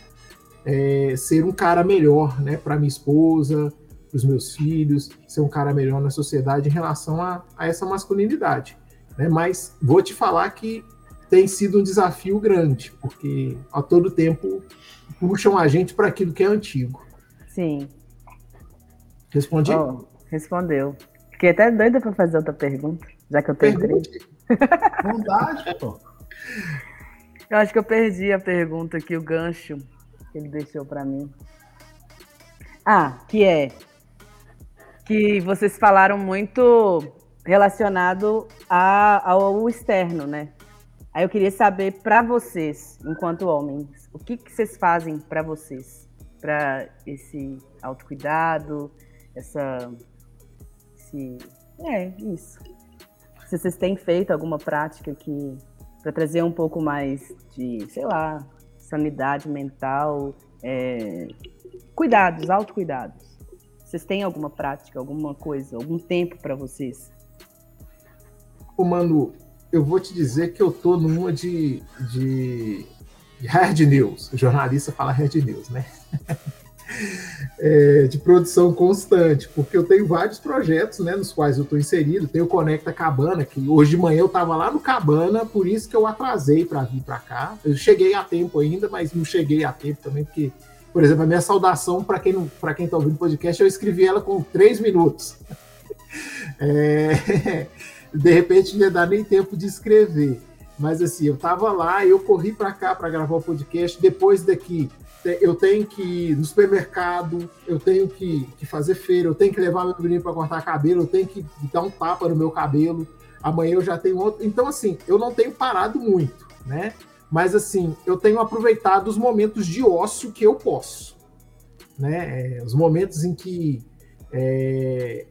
é, ser um cara melhor, né? Para minha esposa, para os meus filhos, ser um cara melhor na sociedade em relação a, a essa masculinidade. Né? Mas vou te falar que tem sido um desafio grande, porque a todo tempo puxam a gente para aquilo que é antigo. Sim. Respondi? Oh, respondeu. Fiquei até doida para fazer outra pergunta, já que eu tenho três. Vontade, pô. Eu acho que eu perdi a pergunta aqui, o gancho que ele deixou para mim. Ah, que é que vocês falaram muito relacionado a, ao externo, né? Aí eu queria saber para vocês, enquanto homens, o que, que vocês fazem para vocês, para esse autocuidado, essa se. É, isso. Se vocês têm feito alguma prática que. para trazer um pouco mais de, sei lá, sanidade mental, é, cuidados, autocuidados. Vocês têm alguma prática, alguma coisa, algum tempo para vocês? Ô, Manu, eu vou te dizer que eu tô numa de, de, de hard news. O jornalista fala hard news, né? é, de produção constante, porque eu tenho vários projetos né, nos quais eu estou inserido. Tem o Conecta Cabana, que hoje de manhã eu estava lá no Cabana, por isso que eu atrasei para vir para cá. Eu cheguei a tempo ainda, mas não cheguei a tempo também, porque, por exemplo, a minha saudação, para quem está ouvindo o podcast, eu escrevi ela com três minutos. É, de repente não ia dar nem tempo de escrever. Mas assim, eu estava lá, eu corri para cá para gravar o podcast. Depois daqui, eu tenho que ir no supermercado, eu tenho que, que fazer feira, eu tenho que levar meu menino para cortar cabelo, eu tenho que dar um tapa no meu cabelo. Amanhã eu já tenho outro. Então, assim, eu não tenho parado muito, né? Mas, assim, eu tenho aproveitado os momentos de ócio que eu posso, né? É, os momentos em que é,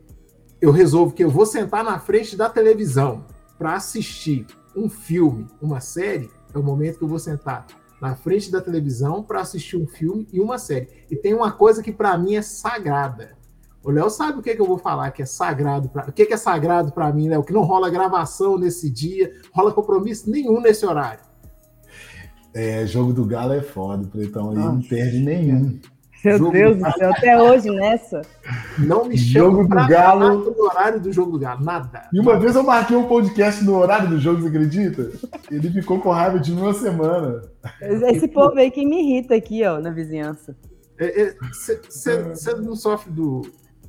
eu resolvo que eu vou sentar na frente da televisão para assistir um filme, uma série, é o momento que eu vou sentar na frente da televisão para assistir um filme e uma série. E tem uma coisa que para mim é sagrada. O Léo sabe o que, é que eu vou falar que é sagrado. Pra... O que, é que é sagrado para mim, Léo? Que não rola gravação nesse dia, rola compromisso nenhum nesse horário. É, jogo do Galo é foda, então ele não perde nenhum. Meu jogo Deus do céu, até hoje nessa. Não me chama jogo do Galo no horário do jogo do Galo, nada. E uma vez eu marquei um podcast no horário do jogo, você acredita? Ele ficou com raiva de uma semana. Esse povo aí que me irrita aqui, ó, na vizinhança. Você é, é, não sofre do,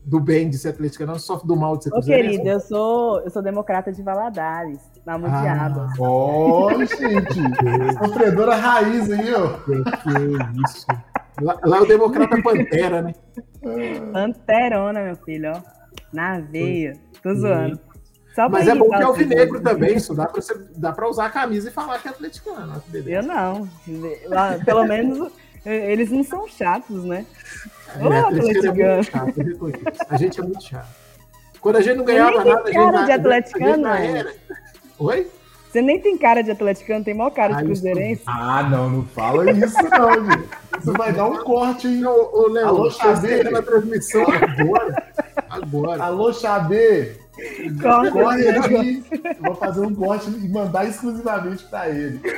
do bem de ser atleticano, não sofre do mal de ser Ô, querido, eu sou, eu sou democrata de Valadares, na Mundiaba. Ah, ó, oh, gente, sofredora raiz aí, ó. Que, que isso. Lá, lá é o democrata Pantera, né? Panterona, meu filho, ó. Na veia. Tô zoando. Só Mas é bom que é alvinegro também, isso dá pra, você, dá pra usar a camisa e falar que é atleticano. Eu não. Pelo menos eles não são chatos, né? É, Ô, atleticano. É chato, a gente é muito chato. Quando a gente não ganhava nada, a gente. Cara de atleticano, a gente era. Oi? Você nem tem cara de atleticano, tem maior cara ah, de cruzeirense. Ah, não, não fala isso não, gente. Isso vai dar um corte, hein? Ô, ô Léo, Alô, Xadê. na transmissão agora. Agora. Alô, Xadê. Corre, Corre aqui. Vou fazer um corte e mandar exclusivamente para ele.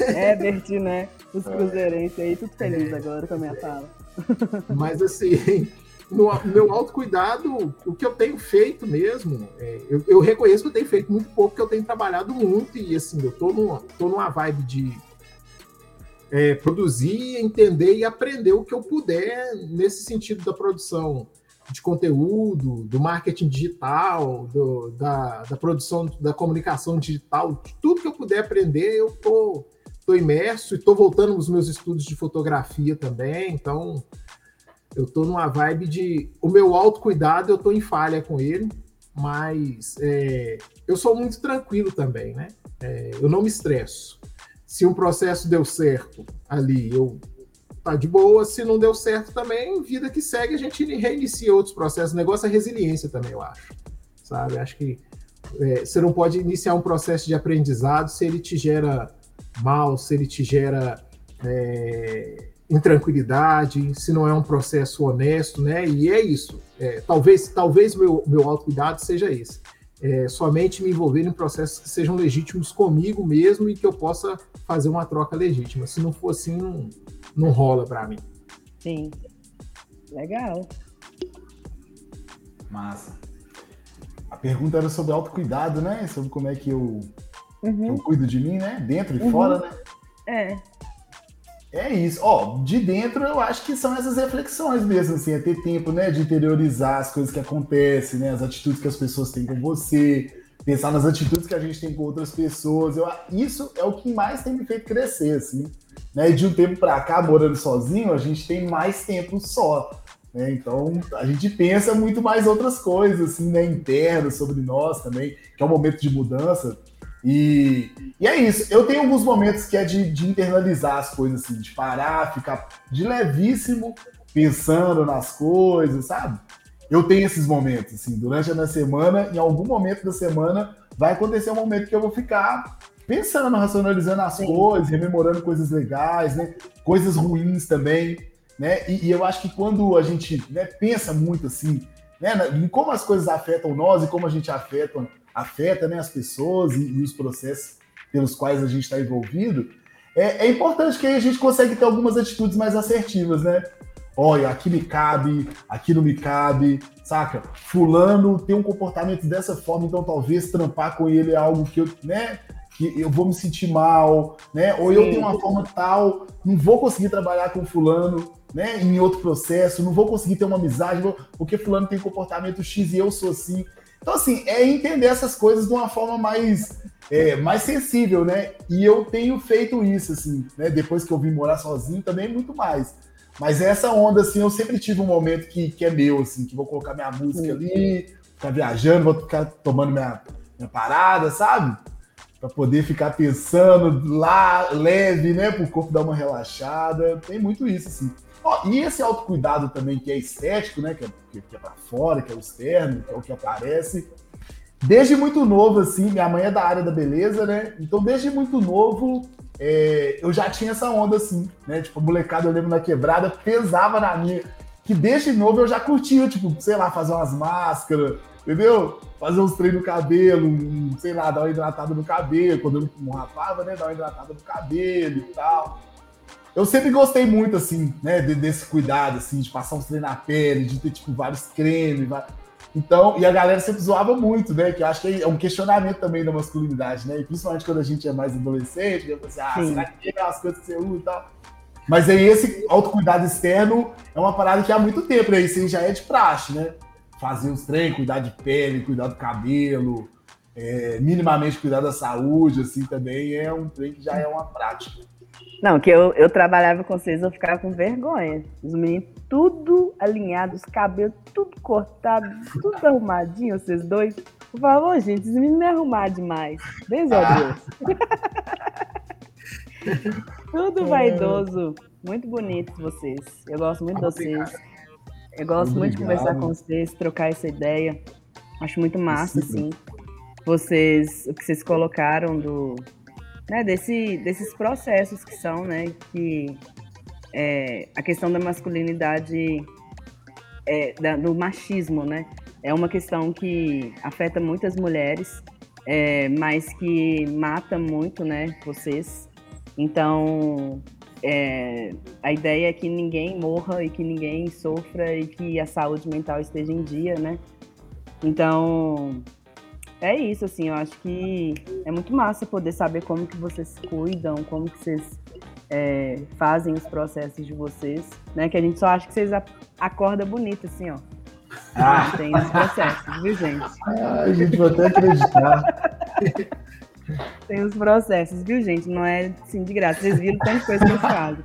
É, Berti, né? Os cruzeirenses aí, tudo feliz agora com a minha fala. Mas assim, no meu autocuidado, o que eu tenho feito mesmo, é, eu, eu, reconheço que eu tenho feito muito pouco, porque eu tenho trabalhado muito e assim, eu tô numa, tô numa vibe de é, produzir, entender e aprender o que eu puder nesse sentido da produção de conteúdo, do marketing digital, do, da, da, produção, da comunicação digital, tudo que eu puder aprender, eu tô, tô imerso e tô voltando nos meus estudos de fotografia também, então eu tô numa vibe de o meu autocuidado, eu tô em falha com ele, mas é, eu sou muito tranquilo também, né? É, eu não me estresso. Se um processo deu certo ali, eu tá de boa. Se não deu certo também, vida que segue, a gente reinicia outros processos. O negócio é resiliência também, eu acho. Sabe? Acho que é, você não pode iniciar um processo de aprendizado se ele te gera mal, se ele te gera é, intranquilidade, se não é um processo honesto, né? E é isso. É, talvez talvez meu, meu autocuidado seja esse. É, somente me envolver em processos que sejam legítimos comigo mesmo e que eu possa fazer uma troca legítima. Se não for assim, não, não rola para mim. Sim. Legal. Massa. A pergunta era sobre autocuidado, né? Sobre como é que eu, uhum. eu cuido de mim, né? Dentro e uhum. fora, né? É. É isso. Ó, de dentro eu acho que são essas reflexões mesmo, assim, é ter tempo, né, de interiorizar as coisas que acontecem, né, as atitudes que as pessoas têm com você, pensar nas atitudes que a gente tem com outras pessoas. Eu, isso é o que mais tem me feito crescer, assim. Né? E de um tempo para cá, morando sozinho, a gente tem mais tempo só. Né? Então, a gente pensa muito mais outras coisas, assim, né, internas sobre nós também, que é um momento de mudança. E, e é isso. Eu tenho alguns momentos que é de, de internalizar as coisas, assim, de parar, ficar de levíssimo, pensando nas coisas, sabe? Eu tenho esses momentos, assim, durante a minha semana, em algum momento da semana, vai acontecer um momento que eu vou ficar pensando, racionalizando as Sim. coisas, rememorando coisas legais, né? Coisas ruins também, né? E, e eu acho que quando a gente né, pensa muito assim, né, em como as coisas afetam nós e como a gente afeta, afeta né, as pessoas e, e os processos pelos quais a gente está envolvido, é, é, importante que a gente consiga ter algumas atitudes mais assertivas, né? Olha, aqui me cabe, aqui não me cabe, saca? Fulano tem um comportamento dessa forma, então talvez trampar com ele é algo que eu, né? Que eu vou me sentir mal, né? Ou Sim. eu tenho uma forma tal, não vou conseguir trabalhar com fulano, né? Em outro processo, não vou conseguir ter uma amizade, porque fulano tem comportamento X e eu sou assim. Então, assim, é entender essas coisas de uma forma mais, é, mais sensível, né? E eu tenho feito isso, assim, né? Depois que eu vim morar sozinho, também muito mais. Mas essa onda, assim, eu sempre tive um momento que, que é meu, assim, que vou colocar minha música ali, ficar viajando, vou ficar tomando minha, minha parada, sabe? Para poder ficar pensando lá, leve, né? Para o corpo dar uma relaxada. Tem muito isso, assim. E esse autocuidado também, que é estético, né? Que é, que, é para fora, que é o externo, que é o que aparece. Desde muito novo, assim, minha mãe é da área da beleza, né? Então, desde muito novo, é, eu já tinha essa onda, assim, né? Tipo, molecada, eu lembro na quebrada, pesava na minha. Que desde novo eu já curtia, tipo, sei lá, fazer umas máscaras, entendeu? Fazer uns treinos no cabelo, sei lá, dar uma hidratada no cabelo. Quando eu não rapava, né? Dar uma hidratada no cabelo e tal. Eu sempre gostei muito, assim, né, desse cuidado, assim, de passar uns treinos na pele, de ter, tipo, vários cremes. Então, e a galera sempre zoava muito, né? Que eu acho que é um questionamento também da masculinidade, né? E principalmente quando a gente é mais adolescente, eu assim, ah, Sim. será que é as coisas que você usa e tal? Mas aí esse autocuidado externo é uma parada que há muito tempo, né? Isso aí já é de praxe, né? Fazer os treinos, cuidar de pele, cuidar do cabelo, é, minimamente cuidar da saúde, assim, também é um trem que já é uma prática. Não, que eu, eu trabalhava com vocês, eu ficava com vergonha. Os meninos tudo alinhado, os cabelos tudo cortado, tudo arrumadinho, vocês dois. Por favor, gente, os meninos me arrumar demais. Deus ah. Deus. tudo vaidoso. Muito bonitos vocês. Eu gosto muito de vocês. Eu gosto Obrigado. muito de conversar com vocês, trocar essa ideia. Acho muito massa, assim. Vocês, o que vocês colocaram do, né, desse, desses processos que são, né, que é, a questão da masculinidade, é, da, do machismo, né, é uma questão que afeta muitas mulheres, é, mas que mata muito, né, vocês. Então, é, a ideia é que ninguém morra e que ninguém sofra e que a saúde mental esteja em dia, né? Então, é isso, assim, eu acho que é muito massa poder saber como que vocês cuidam, como que vocês é, fazem os processos de vocês, né? Que a gente só acha que vocês acordam bonito, assim, ó. Ah. Tem os processos, viu, gente? Ah, a gente vai até acreditar. Tem os processos, viu, gente? Não é assim de graça. Vocês viram tanta coisa que eu falo.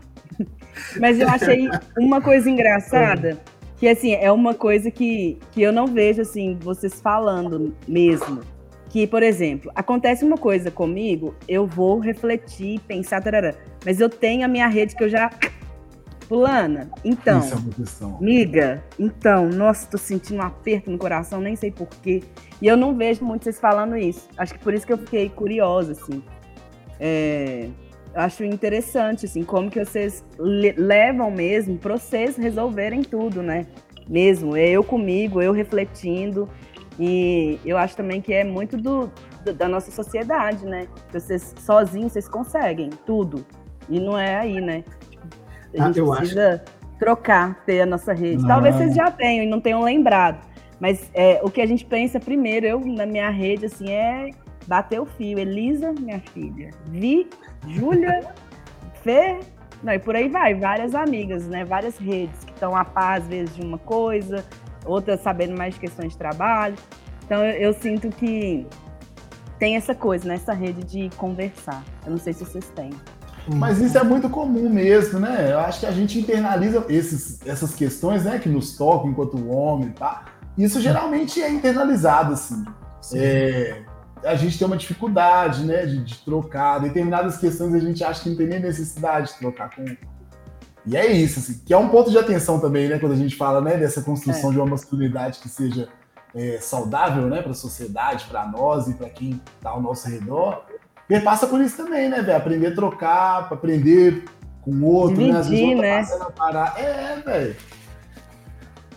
Mas eu achei uma coisa engraçada que assim, é uma coisa que, que eu não vejo assim, vocês falando mesmo. Que, por exemplo, acontece uma coisa comigo, eu vou refletir, pensar, tarará, mas eu tenho a minha rede que eu já. Fulana, então. Isso é uma questão. Miga, então, nossa, tô sentindo um aperto no coração, nem sei porquê. E eu não vejo muito vocês falando isso. Acho que por isso que eu fiquei curiosa, assim. É, acho interessante, assim, como que vocês levam mesmo para vocês resolverem tudo, né? Mesmo, eu comigo, eu refletindo. E eu acho também que é muito do, do da nossa sociedade, né? Vocês sozinhos, vocês conseguem tudo. E não é aí, né? A ah, gente ah, precisa acho... trocar, ter a nossa rede. Talvez vocês já tenham e não tenham lembrado. Mas é, o que a gente pensa primeiro, eu na minha rede, assim, é bater o fio. Elisa, minha filha. Vi Júlia, Fê, não, e por aí vai, várias amigas, né? Várias redes que estão a par, às vezes, de uma coisa, outras sabendo mais de questões de trabalho. Então, eu, eu sinto que tem essa coisa, né? Essa rede de conversar. Eu não sei se vocês têm. Mas isso é muito comum mesmo, né? Eu acho que a gente internaliza esses, essas questões, né? Que nos tocam enquanto homem, tá? Isso geralmente é internalizado, assim. É, a gente tem uma dificuldade, né, de, de, trocar. Determinadas questões a gente acha que não tem nem necessidade de trocar com. E é isso, assim, que é um ponto de atenção também, né, quando a gente fala, né, dessa construção é. de uma masculinidade que seja é, saudável, né, para a sociedade, para nós e para quem está ao nosso redor. E passa por isso também, né, velho? Aprender a trocar, aprender com o outro, Dividir, né? Às vezes né? passando a parar. É, velho.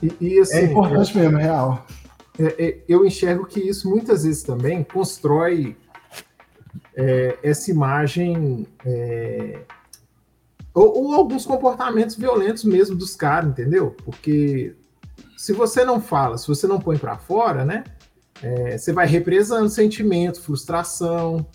E, e, assim, é importante mesmo, é real é, é, eu enxergo que isso muitas vezes também constrói é, essa imagem é, ou, ou, alguns comportamentos violentos mesmo dos caras, entendeu? Porque se você não fala, se você não põe para fora, né? É, você vai represando sentimento, frustração,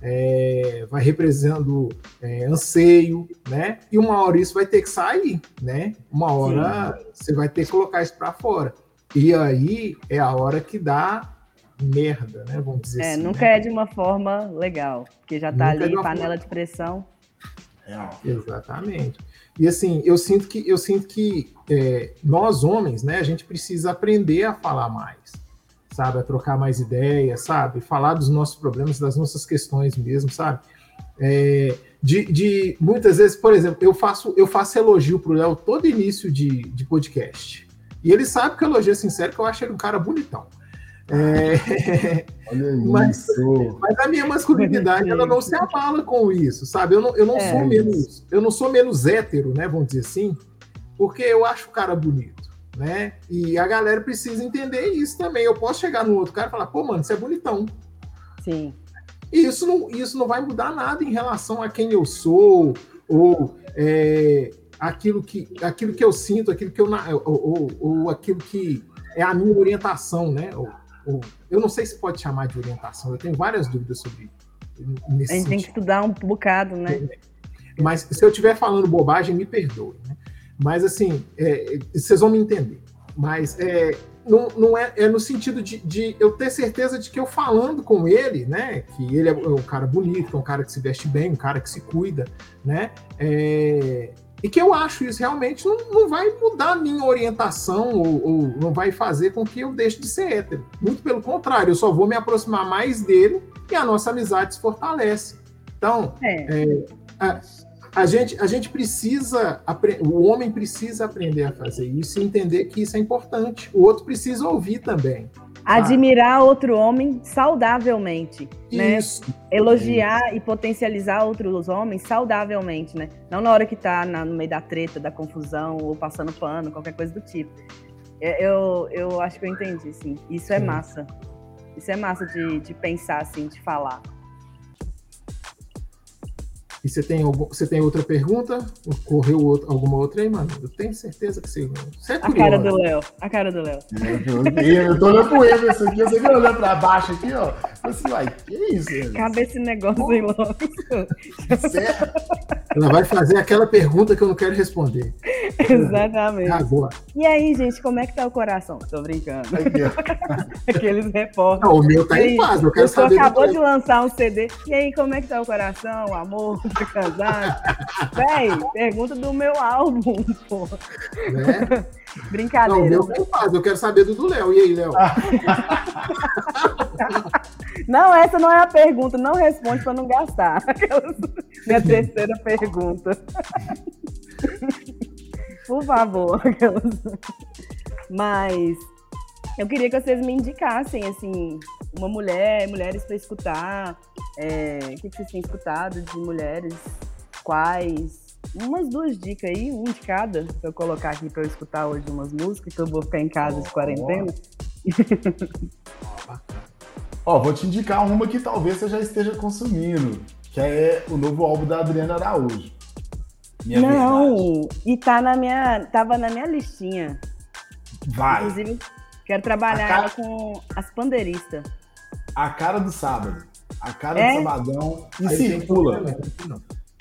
é, vai represando é, anseio, né? E uma hora isso vai ter que sair, né? Uma hora Sim. você vai ter que colocar isso para fora. E aí é a hora que dá merda, né? Vamos dizer é, assim. Nunca né? é de uma forma legal, porque já tá nunca ali, é panela forma... de pressão. É, exatamente. E assim, eu sinto que eu sinto que é, nós homens, né, a gente precisa aprender a falar mais, sabe, a trocar mais ideias, sabe, falar dos nossos problemas, das nossas questões mesmo, sabe. É, de, de, muitas vezes, por exemplo, eu faço eu faço elogio pro Léo todo início de, de podcast. E ele sabe que eu elogio sincero, que eu acho ele um cara bonitão. É... Olha mas, isso. mas a minha masculinidade ela não se abala com isso, sabe? Eu não, eu não é, sou menos, eu não sou menos hétero, né? Vamos dizer assim, porque eu acho o cara bonito, né? E a galera precisa entender isso também. Eu posso chegar no outro cara e falar, pô, mano, você é bonitão. Sim. E isso não, isso não vai mudar nada em relação a quem eu sou, ou é, aquilo, que, aquilo que eu sinto, aquilo que eu ou, ou, ou aquilo que é a minha orientação, né? Ou, ou, eu não sei se pode chamar de orientação, eu tenho várias dúvidas sobre nesse A gente sentido. tem que estudar um bocado, né? Mas se eu estiver falando bobagem, me perdoe. Né? Mas assim, é, vocês vão me entender. Mas é, não, não é, é no sentido de, de, eu ter certeza de que eu falando com ele, né, que ele é um cara bonito, é um cara que se veste bem, um cara que se cuida, né, é, e que eu acho isso realmente não, não vai mudar a minha orientação ou, ou, não vai fazer com que eu deixe de ser hétero. Muito pelo contrário, eu só vou me aproximar mais dele e a nossa amizade se fortalece. Então, é. É, a, a, gente, a gente precisa, o homem precisa aprender a fazer isso e entender que isso é importante. O outro precisa ouvir também. Admirar outro homem saudavelmente, né? Isso. Elogiar isso. e potencializar outros homens saudavelmente, né? Não na hora que tá na, no meio da treta, da confusão, ou passando pano, qualquer coisa do tipo. É, eu, eu acho que eu entendi, sim. Isso é sim. massa. Isso é massa de, de pensar, assim, de falar. E você tem, algum, você tem outra pergunta? Correu outro, alguma outra aí, mano? Eu tenho certeza que você. você é a cara do Léo. A cara do Léo. Eu, tô olhando pro Emerson aqui, você viu olhando pra baixo aqui, ó. Assim, uai, que isso, Emerson? Cabe esse negócio aí logo. Ela vai fazer aquela pergunta que eu não quero responder. Exatamente. Agora. E aí, gente, como é que tá o coração? Tô brincando. Aqueles repórteres. Não, o meu tá em paz, eu quero saber. Você acabou de lançar um CD. E aí, como é que tá o coração, o amor? Pra casar. Véi, pergunta do meu álbum, pô. Né? Brincadeira. Não, meu não faz, eu quero saber do do Léo. E aí, Léo? não, essa não é a pergunta, não responde para não gastar. Minha terceira pergunta. Por favor. Mas eu queria que vocês me indicassem, assim, uma mulher, mulheres para escutar. É, o que, que vocês têm escutado de mulheres? Quais? Umas duas dicas aí, um de cada, pra eu colocar aqui para eu escutar hoje umas músicas, que eu vou ficar em casa oh, de quarentena. Ó, oh, vou te indicar uma que talvez você já esteja consumindo, que é o novo álbum da Adriana Araújo. Minha Não, verdade. e tá na minha, tava na minha listinha. Vai. Inclusive, quero trabalhar cara... com as pandeiristas. A cara do sábado. A cara é? do sabadão. E Aí circula.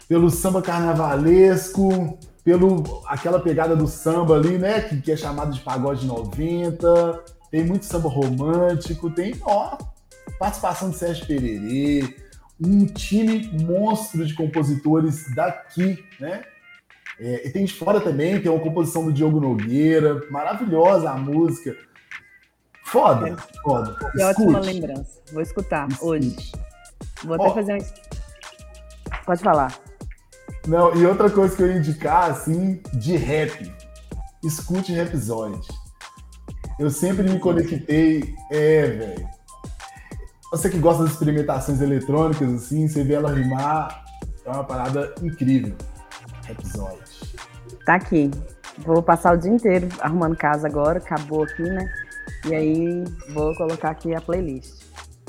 Pelo samba carnavalesco, pelo aquela pegada do samba ali, né? Que, que é chamado de pagode 90. Tem muito samba romântico, tem, ó, participação de Sérgio Pererê, um time monstro de compositores daqui, né? É, e tem de fora também, tem uma composição do Diogo Nogueira, maravilhosa a música. Foda, foda. Que ótima lembrança. Vou escutar Escute. hoje. Vou até fazer um. Pode falar. Não, e outra coisa que eu ia indicar, assim, de rap. Escute Rapzoid. Eu sempre me conectei. É, velho. Você que gosta das experimentações eletrônicas, assim, você vê ela rimar, é uma parada incrível. Rapzoid. Tá aqui. Vou passar o dia inteiro arrumando casa agora, acabou aqui, né? E aí vou colocar aqui a playlist.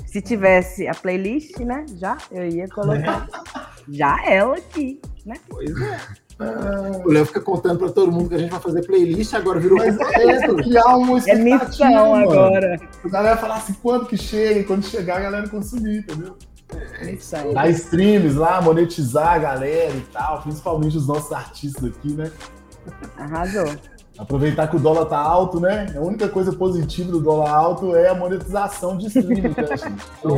Se tivesse a playlist, né? Já eu ia colocar é. já ela aqui, né? Pois é. Ah, o Léo fica contando para todo mundo que a gente vai fazer playlist, agora virou Mas é, criar uma É missão agora. A galera falar assim, quando que chega, e quando chegar a galera consumir, entendeu? É isso aí. Dar streams lá, monetizar a galera e tal, principalmente os nossos artistas aqui, né? Arrasou. Aproveitar que o dólar tá alto, né? A única coisa positiva do dólar alto é a monetização de streaming, né, Então,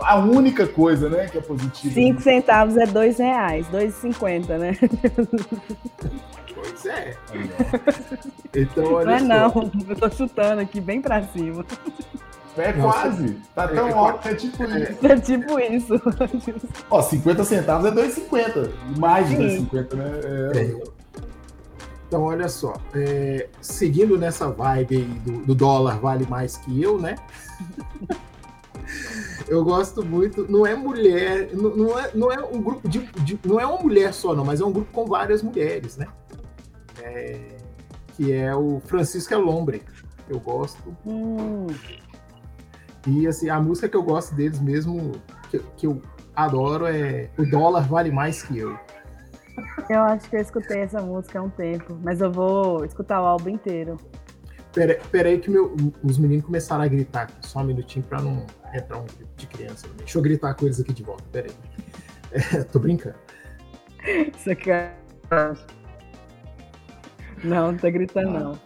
a única coisa, né, que é positiva. Cinco centavos é dois reais, dois e cinquenta, né? Pois é. Então, olha não é não, eu tô chutando aqui bem pra cima. É quase. Tá tão é, alto que é tipo é. isso. É tipo isso. Ó, 50 centavos é 2,50. Mais de 2,50, né? É. é. Então, olha só, é, seguindo nessa vibe aí do, do, dólar vale mais que eu, né? eu gosto muito. Não é mulher, não, não, é, não é um grupo de, de, Não é uma mulher só, não, mas é um grupo com várias mulheres, né? É, que é o Francisco Elombre. Eu gosto. Hum. E assim, a música que eu gosto deles mesmo, que, que eu adoro, é O Dólar Vale Mais Que Eu. Eu acho que eu escutei essa música há um tempo, mas eu vou escutar o álbum inteiro. Pera, pera aí que meu, os meninos começaram a gritar. Só um minutinho pra não entrar um grito de criança. Deixa eu gritar coisas aqui de volta. Pera aí. É, tô brincando. Isso aqui é... Não, não tá gritando, não.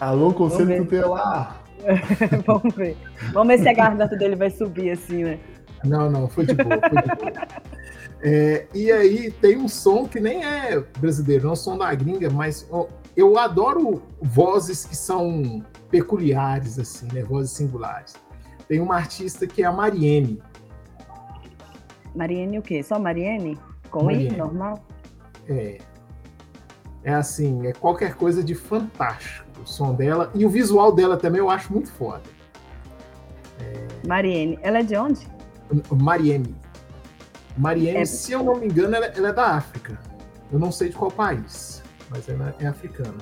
Alô, conselho tutelar. Vamos ver. Vamos ver se a garganta dele vai subir assim, né? Não, não, foi de boa, foi de boa. É, e aí tem um som que nem é brasileiro, não é um som da gringa, mas ó, eu adoro vozes que são peculiares, assim, né? Vozes singulares. Tem uma artista que é a Mariene. Mariene o quê? Só Mariene? Com Mariene. I, normal? É, é assim, é qualquer coisa de fantástico o som dela. E o visual dela também eu acho muito foda. Mariene. Ela é de onde? Mariene. Mariene, É. se eu não me engano, ela, ela é da África. Eu não sei de qual país, mas ela é africana.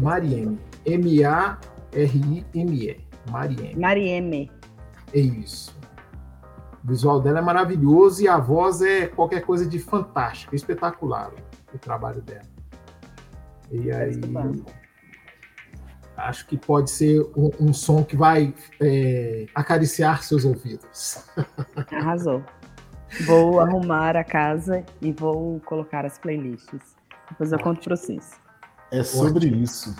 Mariene. M-A-R-I-M-E. Mariene. Marieme. É isso. O visual dela é maravilhoso e a voz é qualquer coisa de fantástico, espetacular o trabalho dela. E aí, acho que pode ser um, um som que vai é, acariciar seus ouvidos. Arrasou. Vou arrumar a casa e vou colocar as playlists. Depois eu conto pra vocês. É sobre isso.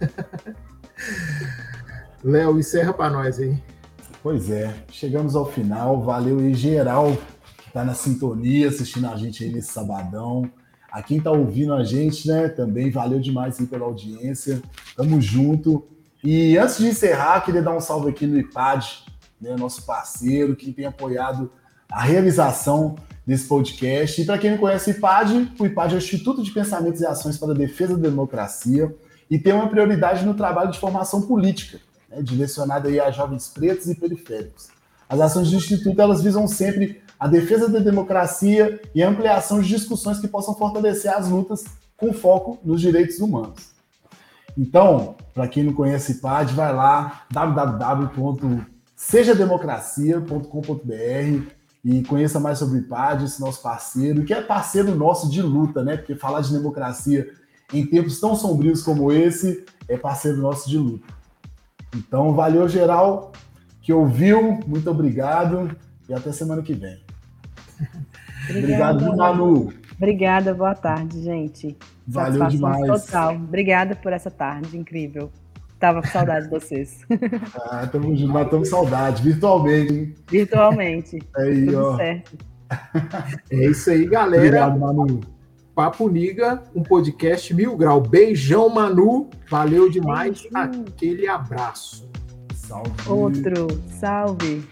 Léo, encerra para nós aí. Pois é, chegamos ao final. Valeu aí, geral, que tá na sintonia, assistindo a gente aí nesse sabadão. A quem tá ouvindo a gente, né, também valeu demais aí pela audiência. Tamo junto. E antes de encerrar, queria dar um salve aqui no IPAD, né, nosso parceiro, que tem apoiado a realização desse podcast. E para quem não conhece o IPAD, o IPAD é o Instituto de Pensamentos e Ações para a Defesa da Democracia e tem uma prioridade no trabalho de formação política, né, direcionada aí a jovens pretos e periféricos. As ações do Instituto elas visam sempre a defesa da democracia e a ampliação de discussões que possam fortalecer as lutas com foco nos direitos humanos. Então, para quem não conhece IPAD, vai lá www.sejademocracia.com.br e conheça mais sobre o IPAD, esse nosso parceiro, que é parceiro nosso de luta, né? Porque falar de democracia em tempos tão sombrios como esse é parceiro nosso de luta. Então, valeu geral que ouviu, muito obrigado e até semana que vem. Obrigado, Manu. Obrigada, boa tarde, gente. Valeu demais. Total. Obrigada por essa tarde incrível. Tava com saudade de vocês. Ah, tamo junto, matamos saudade, virtualmente, hein? Virtualmente. Aí, Tudo ó. certo. É isso aí, galera. Obrigado, Manu. Papo Liga, um podcast mil grau. Beijão, Manu. Valeu demais. Beijinho. Aquele abraço. Salve. Outro. Salve.